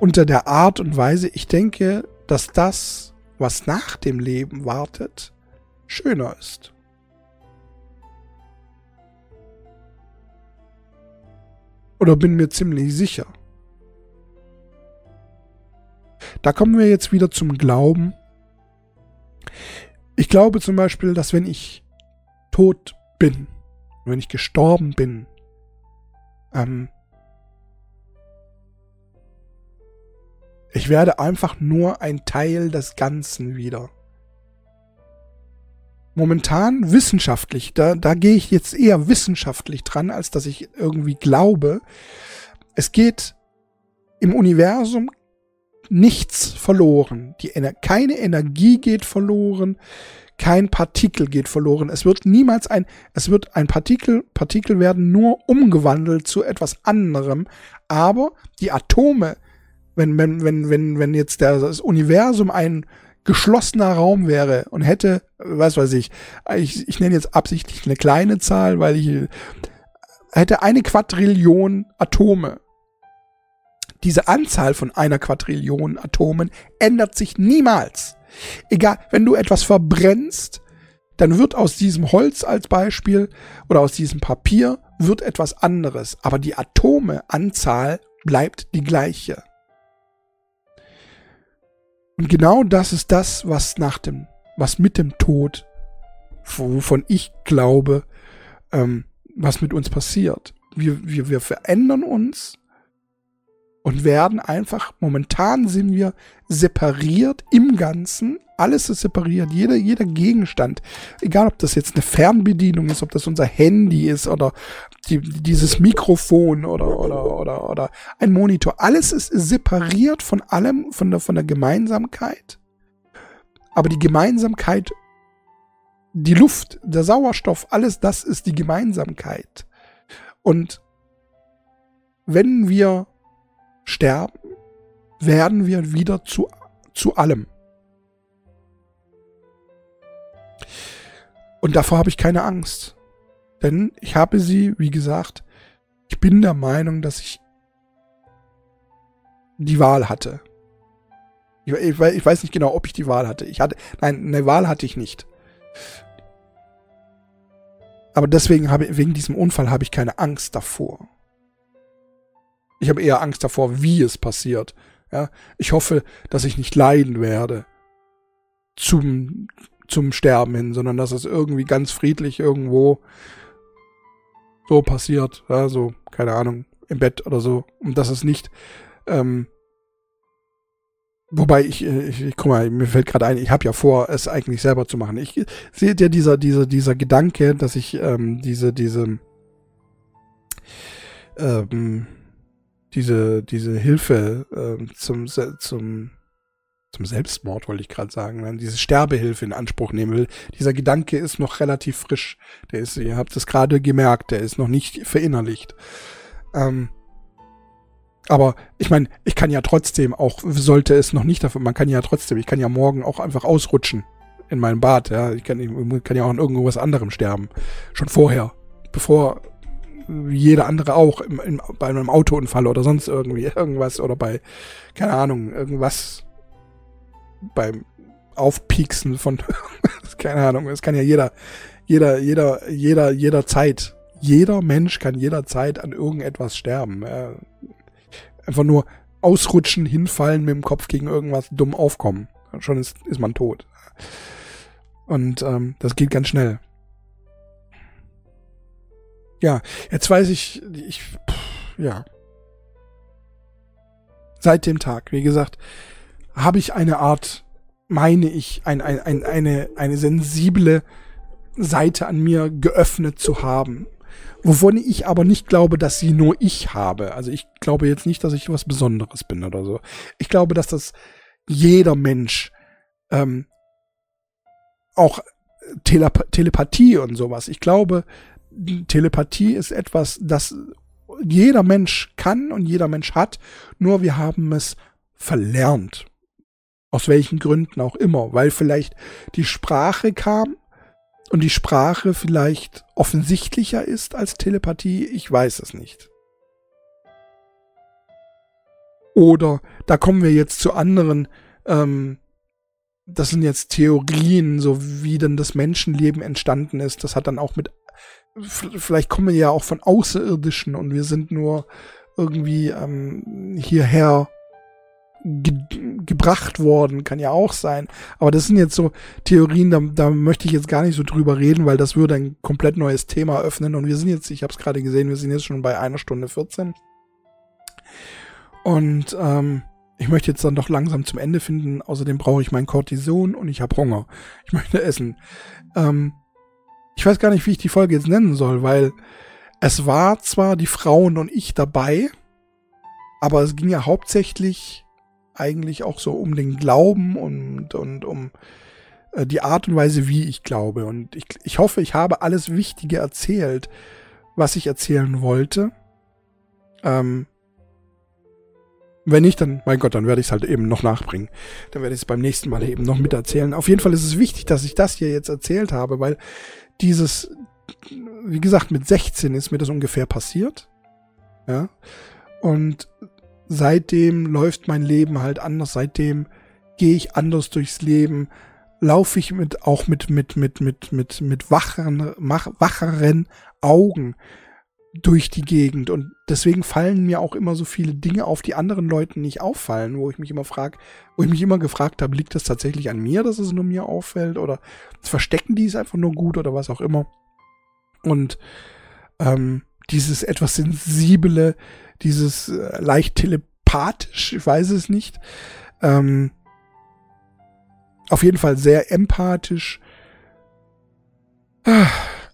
unter der Art und Weise, ich denke, dass das was nach dem Leben wartet, schöner ist. Oder bin mir ziemlich sicher. Da kommen wir jetzt wieder zum Glauben. Ich glaube zum Beispiel, dass wenn ich tot bin, wenn ich gestorben bin, ähm, Ich werde einfach nur ein Teil des Ganzen wieder. Momentan wissenschaftlich, da, da gehe ich jetzt eher wissenschaftlich dran, als dass ich irgendwie glaube. Es geht im Universum nichts verloren. Die, keine Energie geht verloren, kein Partikel geht verloren. Es wird niemals ein, es wird ein Partikel, Partikel werden nur umgewandelt zu etwas anderem, aber die Atome, wenn, wenn, wenn, wenn, wenn jetzt das Universum ein geschlossener Raum wäre und hätte, was weiß ich, ich, ich nenne jetzt absichtlich eine kleine Zahl, weil ich hätte eine Quadrillion Atome. Diese Anzahl von einer Quadrillion Atomen ändert sich niemals. Egal, wenn du etwas verbrennst, dann wird aus diesem Holz als Beispiel oder aus diesem Papier wird etwas anderes, aber die Atomeanzahl bleibt die gleiche. Und genau das ist das, was nach dem, was mit dem Tod, wovon ich glaube, ähm, was mit uns passiert. Wir, wir, wir verändern uns und werden einfach, momentan sind wir separiert im Ganzen, alles ist separiert, jeder, jeder Gegenstand, egal ob das jetzt eine Fernbedienung ist, ob das unser Handy ist oder die, dieses Mikrofon oder, oder, oder, oder ein Monitor, alles ist separiert von allem, von der, von der Gemeinsamkeit. Aber die Gemeinsamkeit, die Luft, der Sauerstoff, alles das ist die Gemeinsamkeit. Und wenn wir sterben, werden wir wieder zu, zu allem. Und davor habe ich keine Angst. Denn ich habe sie, wie gesagt, ich bin der Meinung, dass ich die Wahl hatte. Ich, ich, ich, weiß nicht genau, ob ich die Wahl hatte. Ich hatte, nein, eine Wahl hatte ich nicht. Aber deswegen habe, wegen diesem Unfall habe ich keine Angst davor. Ich habe eher Angst davor, wie es passiert. Ja, ich hoffe, dass ich nicht leiden werde zum, zum Sterben hin, sondern dass es irgendwie ganz friedlich irgendwo so passiert. Ja, so, keine Ahnung, im Bett oder so. Und dass es nicht, ähm, Wobei ich, ich, ich guck mal, mir fällt gerade ein, ich habe ja vor, es eigentlich selber zu machen. Ich sehe ja dieser, dieser, dieser Gedanke, dass ich ähm, diese, diese, ähm, diese, diese Hilfe äh, zum, zum, zum Selbstmord, wollte ich gerade sagen, wenn diese Sterbehilfe in Anspruch nehmen will. Dieser Gedanke ist noch relativ frisch. Der ist, ihr habt es gerade gemerkt, der ist noch nicht verinnerlicht. Ähm, aber ich meine, ich kann ja trotzdem auch, sollte es noch nicht dafür, man kann ja trotzdem, ich kann ja morgen auch einfach ausrutschen in meinem Bad, ja. Ich kann, ich kann ja auch an irgendwas anderem sterben. Schon vorher. Bevor jeder andere auch im, im, bei einem Autounfall oder sonst irgendwie irgendwas oder bei, keine Ahnung, irgendwas beim Aufpieksen von, keine Ahnung, es kann ja jeder, jeder, jeder, jeder, jederzeit, jeder Mensch kann jederzeit an irgendetwas sterben. Äh, einfach nur ausrutschen, hinfallen, mit dem Kopf gegen irgendwas dumm aufkommen. Schon ist, ist man tot. Und ähm, das geht ganz schnell ja, jetzt weiß ich, ich, pff, ja. Seit dem Tag, wie gesagt, habe ich eine Art, meine ich, ein, ein, ein, eine, eine sensible Seite an mir geöffnet zu haben. Wovon ich aber nicht glaube, dass sie nur ich habe. Also ich glaube jetzt nicht, dass ich was Besonderes bin oder so. Ich glaube, dass das jeder Mensch ähm, auch Telep Telepathie und sowas. Ich glaube, Telepathie ist etwas, das jeder Mensch kann und jeder Mensch hat, nur wir haben es verlernt. Aus welchen Gründen auch immer, weil vielleicht die Sprache kam und die Sprache vielleicht offensichtlicher ist als Telepathie, ich weiß es nicht. Oder da kommen wir jetzt zu anderen, ähm, das sind jetzt Theorien, so wie denn das Menschenleben entstanden ist. Das hat dann auch mit vielleicht kommen wir ja auch von Außerirdischen und wir sind nur irgendwie ähm, hierher ge gebracht worden, kann ja auch sein. Aber das sind jetzt so Theorien, da, da möchte ich jetzt gar nicht so drüber reden, weil das würde ein komplett neues Thema öffnen. Und wir sind jetzt, ich habe es gerade gesehen, wir sind jetzt schon bei einer Stunde 14. Und ähm, ich möchte jetzt dann doch langsam zum Ende finden. Außerdem brauche ich mein Cortison und ich habe Hunger. Ich möchte essen. Ähm, ich weiß gar nicht, wie ich die Folge jetzt nennen soll, weil es war zwar die Frauen und ich dabei, aber es ging ja hauptsächlich eigentlich auch so um den Glauben und, und um äh, die Art und Weise, wie ich glaube. Und ich, ich hoffe, ich habe alles Wichtige erzählt, was ich erzählen wollte. Ähm, wenn nicht, dann, mein Gott, dann werde ich es halt eben noch nachbringen. Dann werde ich es beim nächsten Mal eben noch miterzählen. Auf jeden Fall ist es wichtig, dass ich das hier jetzt erzählt habe, weil dieses, wie gesagt, mit 16 ist mir das ungefähr passiert. Ja. Und seitdem läuft mein Leben halt anders. Seitdem gehe ich anders durchs Leben. Laufe ich mit, auch mit, mit, mit, mit, mit, mit wacheren, wacheren Augen durch die Gegend. Und deswegen fallen mir auch immer so viele Dinge auf, die anderen Leuten nicht auffallen, wo ich mich immer frage, wo ich mich immer gefragt habe, liegt das tatsächlich an mir, dass es nur mir auffällt? Oder verstecken die es einfach nur gut oder was auch immer? Und ähm, dieses etwas sensible, dieses äh, leicht telepathisch, ich weiß es nicht. Ähm, auf jeden Fall sehr empathisch.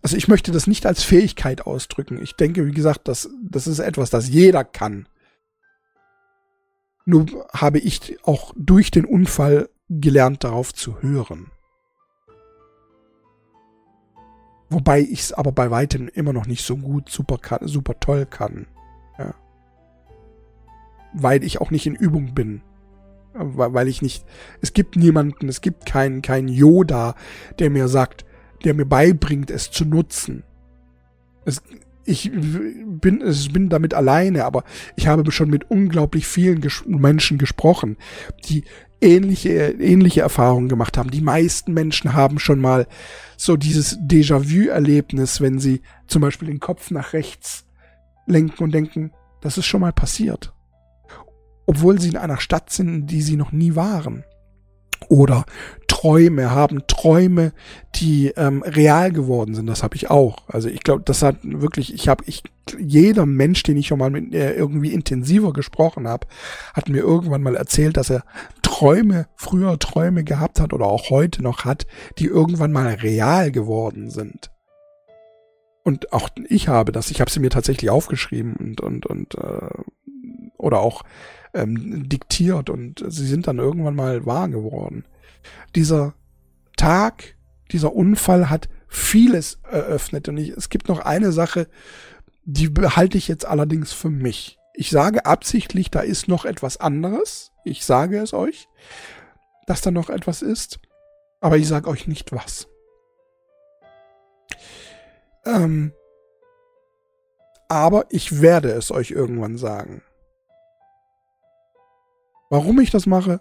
Also ich möchte das nicht als Fähigkeit ausdrücken. Ich denke, wie gesagt, das, das ist etwas, das jeder kann. Nur habe ich auch durch den Unfall gelernt, darauf zu hören. Wobei ich es aber bei weitem immer noch nicht so gut, super, super toll kann. Weil ich auch nicht in Übung bin. Weil ich nicht, es gibt niemanden, es gibt keinen, keinen Yoda, der mir sagt, der mir beibringt, es zu nutzen. Es, ich bin, ich bin damit alleine, aber ich habe schon mit unglaublich vielen ges Menschen gesprochen, die ähnliche, ähnliche Erfahrungen gemacht haben. Die meisten Menschen haben schon mal so dieses Déjà-vu-Erlebnis, wenn sie zum Beispiel den Kopf nach rechts lenken und denken, das ist schon mal passiert. Obwohl sie in einer Stadt sind, in die sie noch nie waren. Oder Träume, haben Träume, die ähm, real geworden sind. Das habe ich auch. Also ich glaube, das hat wirklich, ich habe, ich, jeder Mensch, den ich schon mal mit äh, irgendwie intensiver gesprochen habe, hat mir irgendwann mal erzählt, dass er Träume, früher Träume gehabt hat oder auch heute noch hat, die irgendwann mal real geworden sind. Und auch ich habe das, ich habe sie mir tatsächlich aufgeschrieben und, und, und äh, oder auch ähm, diktiert und sie sind dann irgendwann mal wahr geworden. Dieser Tag, dieser Unfall hat vieles eröffnet und ich, es gibt noch eine Sache, die behalte ich jetzt allerdings für mich. Ich sage absichtlich, da ist noch etwas anderes. Ich sage es euch, dass da noch etwas ist, aber ich sage euch nicht was. Ähm, aber ich werde es euch irgendwann sagen. Warum ich das mache?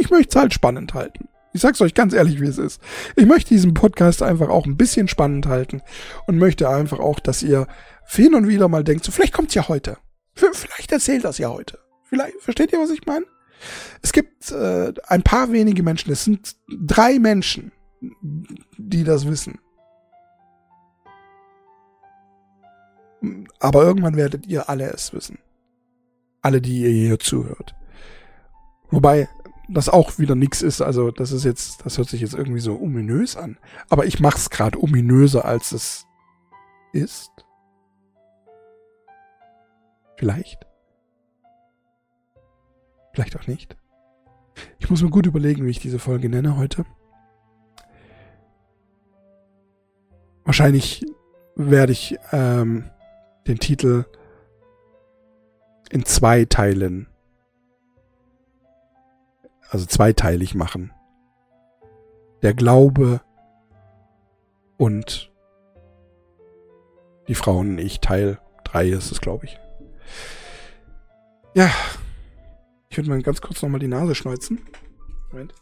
Ich möchte es halt spannend halten. Ich sag's euch ganz ehrlich, wie es ist. Ich möchte diesen Podcast einfach auch ein bisschen spannend halten und möchte einfach auch, dass ihr hin und wieder mal denkt, so vielleicht kommt's ja heute. Vielleicht erzählt das ja heute. Vielleicht, versteht ihr, was ich meine? Es gibt äh, ein paar wenige Menschen, es sind drei Menschen, die das wissen. Aber irgendwann werdet ihr alle es wissen. Alle, die ihr hier zuhört. Wobei das auch wieder nix ist. Also das ist jetzt, das hört sich jetzt irgendwie so ominös an. Aber ich mach's gerade ominöser, als es ist. Vielleicht. Vielleicht auch nicht. Ich muss mir gut überlegen, wie ich diese Folge nenne heute. Wahrscheinlich werde ich ähm, den Titel in zwei Teilen also zweiteilig machen. Der Glaube und die Frauen ich, Teil 3 ist es, glaube ich. Ja, ich würde mal ganz kurz nochmal die Nase schneuzen. Moment.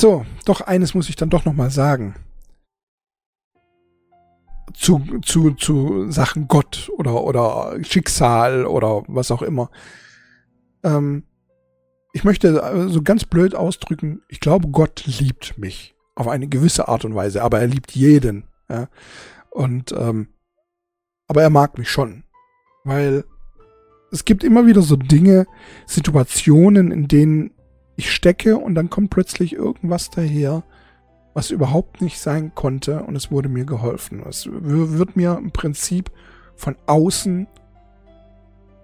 So, doch eines muss ich dann doch noch mal sagen. zu, zu, zu Sachen Gott oder, oder Schicksal oder was auch immer. Ähm, ich möchte so ganz blöd ausdrücken, ich glaube, Gott liebt mich auf eine gewisse Art und Weise, aber er liebt jeden. Ja? Und ähm, aber er mag mich schon, weil es gibt immer wieder so Dinge, Situationen, in denen ich stecke und dann kommt plötzlich irgendwas daher, was überhaupt nicht sein konnte und es wurde mir geholfen. Es wird mir im Prinzip von außen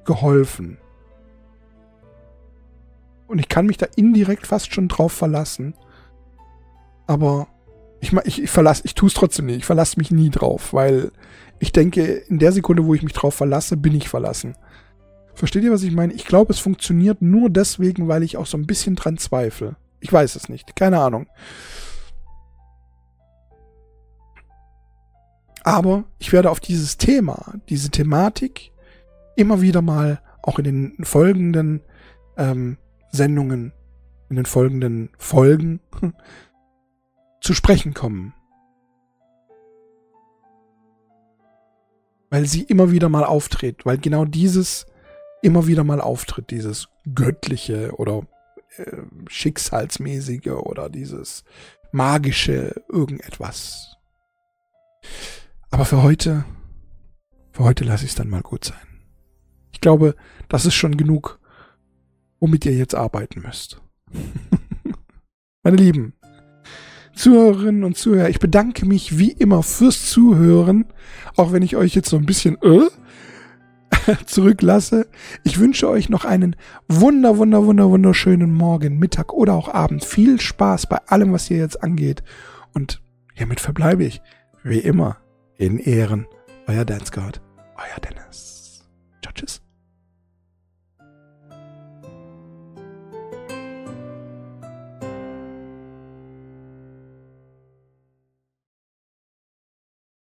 geholfen. Und ich kann mich da indirekt fast schon drauf verlassen. Aber ich, ich, ich ich tue es trotzdem nicht. Ich verlasse mich nie drauf, weil ich denke, in der Sekunde, wo ich mich drauf verlasse, bin ich verlassen. Versteht ihr, was ich meine? Ich glaube, es funktioniert nur deswegen, weil ich auch so ein bisschen dran zweifle. Ich weiß es nicht. Keine Ahnung. Aber ich werde auf dieses Thema, diese Thematik immer wieder mal auch in den folgenden ähm, Sendungen, in den folgenden Folgen zu sprechen kommen. Weil sie immer wieder mal auftritt, weil genau dieses immer wieder mal auftritt, dieses göttliche oder äh, schicksalsmäßige oder dieses magische irgendetwas. Aber für heute, für heute lasse ich es dann mal gut sein. Ich glaube, das ist schon genug womit ihr jetzt arbeiten müsst. Meine Lieben, Zuhörerinnen und Zuhörer, ich bedanke mich wie immer fürs Zuhören, auch wenn ich euch jetzt so ein bisschen äh, zurücklasse. Ich wünsche euch noch einen wunder, wunder, wunder, wunderschönen Morgen, Mittag oder auch Abend. Viel Spaß bei allem, was hier jetzt angeht. Und hiermit verbleibe ich, wie immer, in Ehren, euer Dance God, euer Dennis. Ciao, tschüss.